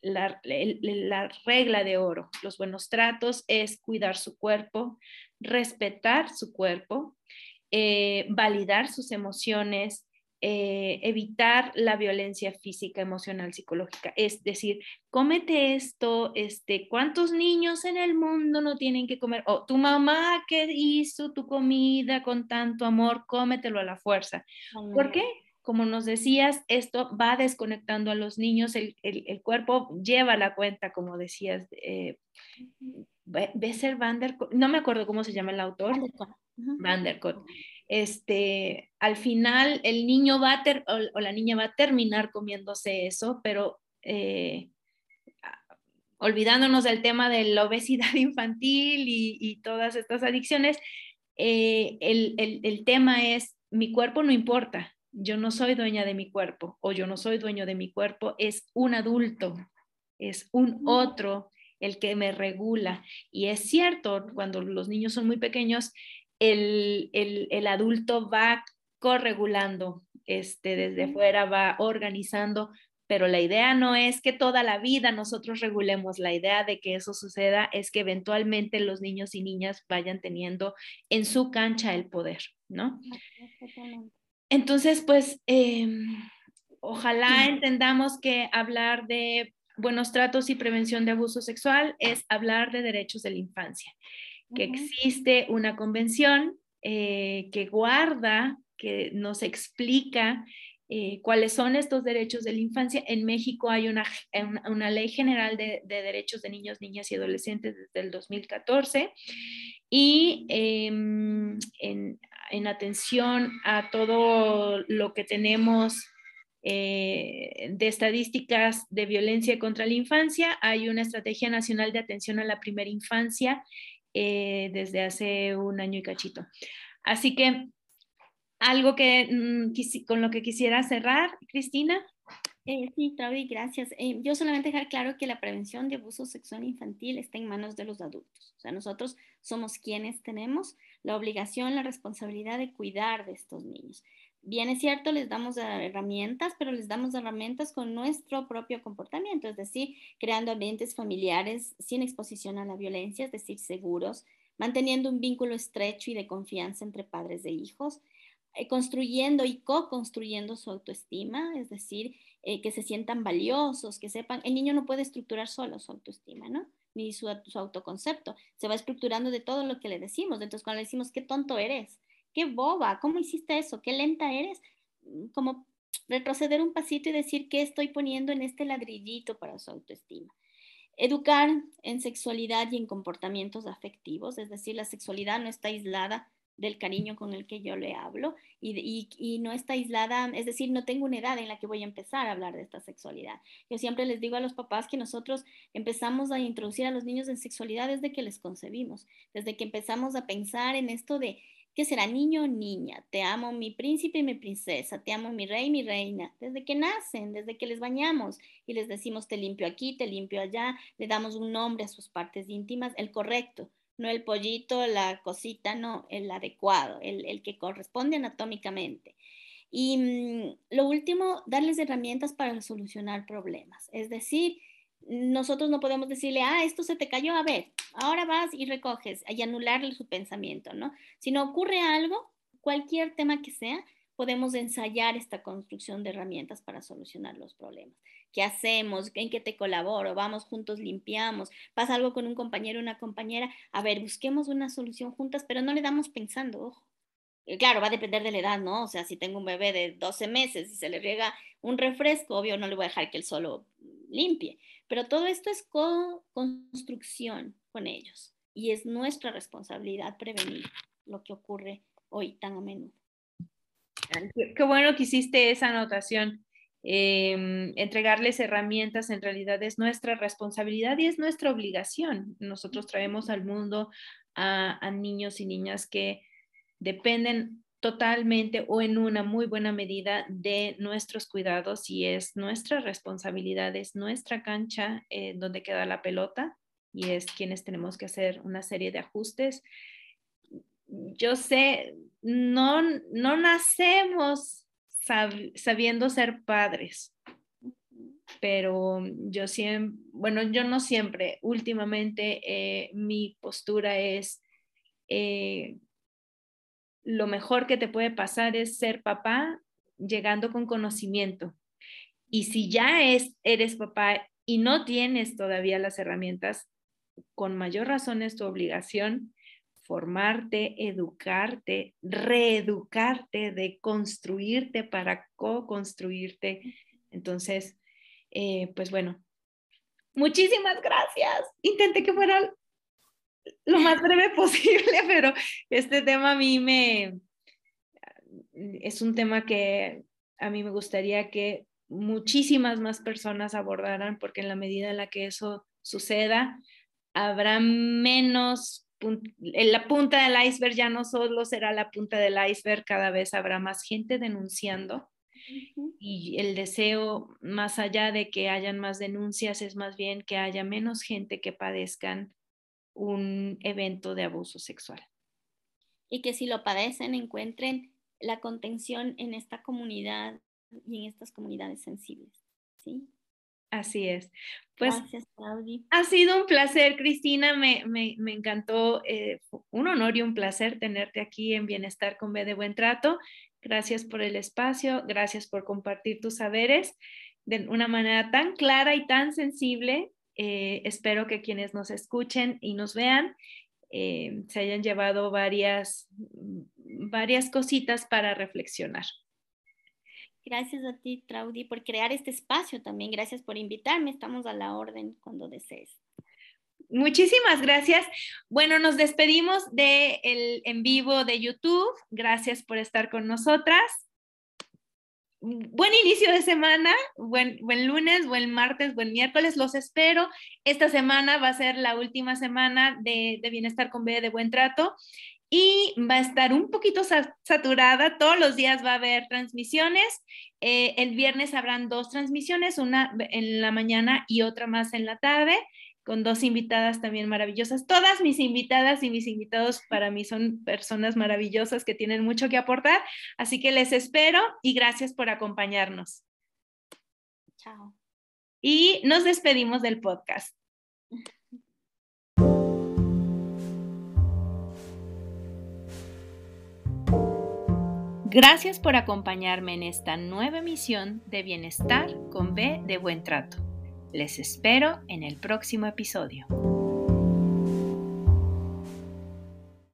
la, regla de oro. Los buenos tratos es cuidar su cuerpo, respetar su cuerpo, eh, validar sus emociones, eh, evitar la violencia física, emocional, psicológica. Es decir, cómete esto, este, ¿cuántos niños en el mundo no tienen que comer? O tu mamá que hizo tu comida con tanto amor, cómetelo a la fuerza. ¿Por qué? Como nos decías, esto va desconectando a los niños, el, el, cuerpo lleva la cuenta, como decías. Eh, Besser Vanderkot, no me acuerdo cómo se llama el autor. Vanderkot este, al final el niño va a o, la niña va a terminar comiéndose eso, pero eh, olvidándonos del tema de la obesidad [laughs] infantil y, todas estas adicciones, eh, el, el, tema es, mi cuerpo no importa, yo no soy dueña de mi cuerpo o yo no soy dueño de mi cuerpo, es un adulto, es un otro el que me regula. Y es cierto, cuando los niños son muy pequeños, el, adulto va corregulando, este, desde fuera va organizando, pero la idea no es que toda la vida nosotros regulemos, la idea de que eso suceda es que eventualmente los niños y niñas vayan teniendo en su cancha el poder, ¿no? Entonces, pues, em, ojalá entendamos que hablar de buenos tratos y prevención de abuso sexual es hablar de derechos de la infancia que existe una convención eh, que guarda, que nos explica eh, cuáles son estos derechos de la infancia. En México hay una, una ley general de, derechos de niños, niñas y adolescentes desde el 2014 y em, en, en, atención a todo lo que tenemos eh, de estadísticas de violencia contra la infancia, hay una estrategia nacional de atención a la primera infancia eh, desde hace un año y cachito. Así que algo que mm, con lo que quisiera cerrar, Cristina. Eh, sí, Claudia, gracias. Eh, yo solamente dejar claro que la prevención de abuso sexual infantil está en manos de los adultos. O sea, nosotros somos quienes tenemos la obligación, la responsabilidad de cuidar de estos niños bien es cierto, les damos herramientas, pero les damos herramientas con nuestro propio comportamiento, es decir, creando ambientes familiares sin exposición a la violencia, es decir, seguros, manteniendo un vínculo estrecho y de confianza entre padres e hijos, eh, construyendo y co-construyendo su autoestima, es decir, eh, que se sientan valiosos, que sepan, el niño no puede estructurar solo su autoestima, ¿no? Ni su, su autoconcepto, se va estructurando de todo lo que le decimos, entonces cuando le decimos, qué tonto eres, qué boba, ¿cómo hiciste eso? ¿Qué lenta eres? Mm, como retroceder un pasito y decir qué estoy poniendo en este ladrillito para su autoestima. Educar en sexualidad y en comportamientos afectivos, es decir, la sexualidad no está aislada del cariño con el que yo le hablo y, no está aislada, es decir, no tengo una edad en la que voy a empezar a hablar de esta sexualidad. Yo siempre les digo a los papás que nosotros empezamos a introducir a los niños en sexualidad desde que les concebimos, desde que empezamos a pensar en esto de ¿Qué será niño o niña? Te amo mi príncipe y mi princesa, te amo mi rey y mi reina. Desde que nacen, desde que les bañamos y les decimos te limpio aquí, te limpio allá, le damos un nombre a sus partes íntimas, el correcto, no el pollito, la cosita, no, el adecuado, el, que corresponde anatómicamente. Y mm, lo último, darles herramientas para solucionar problemas. Es decir, nosotros no podemos decirle, ah, esto se te cayó, a ver, ahora vas y recoges y anularle su pensamiento, ¿no? Si no ocurre algo, cualquier tema que sea, podemos ensayar esta construcción de herramientas para solucionar los problemas. ¿Qué hacemos? ¿En qué te colaboro? Vamos juntos, limpiamos. Pasa algo con un compañero una compañera. A ver, busquemos una solución juntas, pero no le damos pensando, ojo. Eh, claro, va a depender de la edad, ¿no? O sea, si tengo un bebé de 12 meses y se le riega un refresco, obvio, no le voy a dejar que él solo limpie. Pero todo esto es co-construcción con ellos y es nuestra responsabilidad prevenir lo que ocurre hoy tan a menudo. Qué bueno que hiciste esa anotación. Em, entregarles herramientas en realidad es nuestra responsabilidad y es nuestra obligación. Nosotros traemos al mundo a niños y niñas que dependen totalmente o en una muy buena medida de nuestros cuidados y es nuestra responsabilidad, es nuestra cancha eh, donde queda la pelota y es quienes tenemos que hacer una serie de ajustes. Yo sé, no, no nacemos sabiendo ser padres, pero yo siempre, bueno, yo no siempre, últimamente eh, mi postura es... Eh, lo mejor que te puede pasar es ser papá llegando con conocimiento. Y si ya es, eres papá y no tienes todavía las herramientas, con mayor razón es tu obligación formarte, educarte, reeducarte, de construirte para co-construirte. Entonces, eh, pues bueno, muchísimas gracias. Intenté que fuera lo más breve [laughs] posible, pero este tema a mí me, es un tema que a mí me gustaría que muchísimas más personas abordaran, porque en la medida en la que eso suceda, habrá menos, en la punta del iceberg ya no solo será la punta del iceberg, cada vez habrá más gente denunciando. Y el deseo, más allá de que hayan más denuncias, es más bien que haya menos gente que padezcan un evento de abuso sexual. Y que si lo padecen encuentren la contención en esta comunidad y en estas comunidades sensibles. ¿sí? Así es. Pues Gracias, Claudia. Ha sido un placer, Cristina. Me, me, me encantó, eh, un honor y un placer tenerte aquí en Bienestar con B de Buen Trato. Gracias por el espacio, gracias por compartir tus saberes de una manera tan clara y tan sensible eh, espero que quienes nos escuchen y nos vean eh, se hayan llevado varias, varias cositas para reflexionar. Gracias a ti, Traudy, por crear este espacio también. Gracias por invitarme. Estamos a la orden cuando desees. Muchísimas gracias. Bueno, nos despedimos del el en vivo de YouTube. Gracias por estar con nosotras buen inicio de semana, buen, lunes, buen martes, buen miércoles, los espero. Esta semana va a ser la última semana de, Bienestar con B de Buen Trato y va a estar un poquito saturada. Todos los días va a haber transmisiones. Eh, el viernes habrán dos transmisiones, una en la mañana y otra más en la tarde con dos invitadas también maravillosas. Todas mis invitadas y mis invitados para mí son personas maravillosas que tienen mucho que aportar, así que les espero y gracias por acompañarnos. Chao. Y nos despedimos del podcast. Gracias por acompañarme en esta nueva emisión de Bienestar con B de Buen Trato. Les espero en el próximo episodio.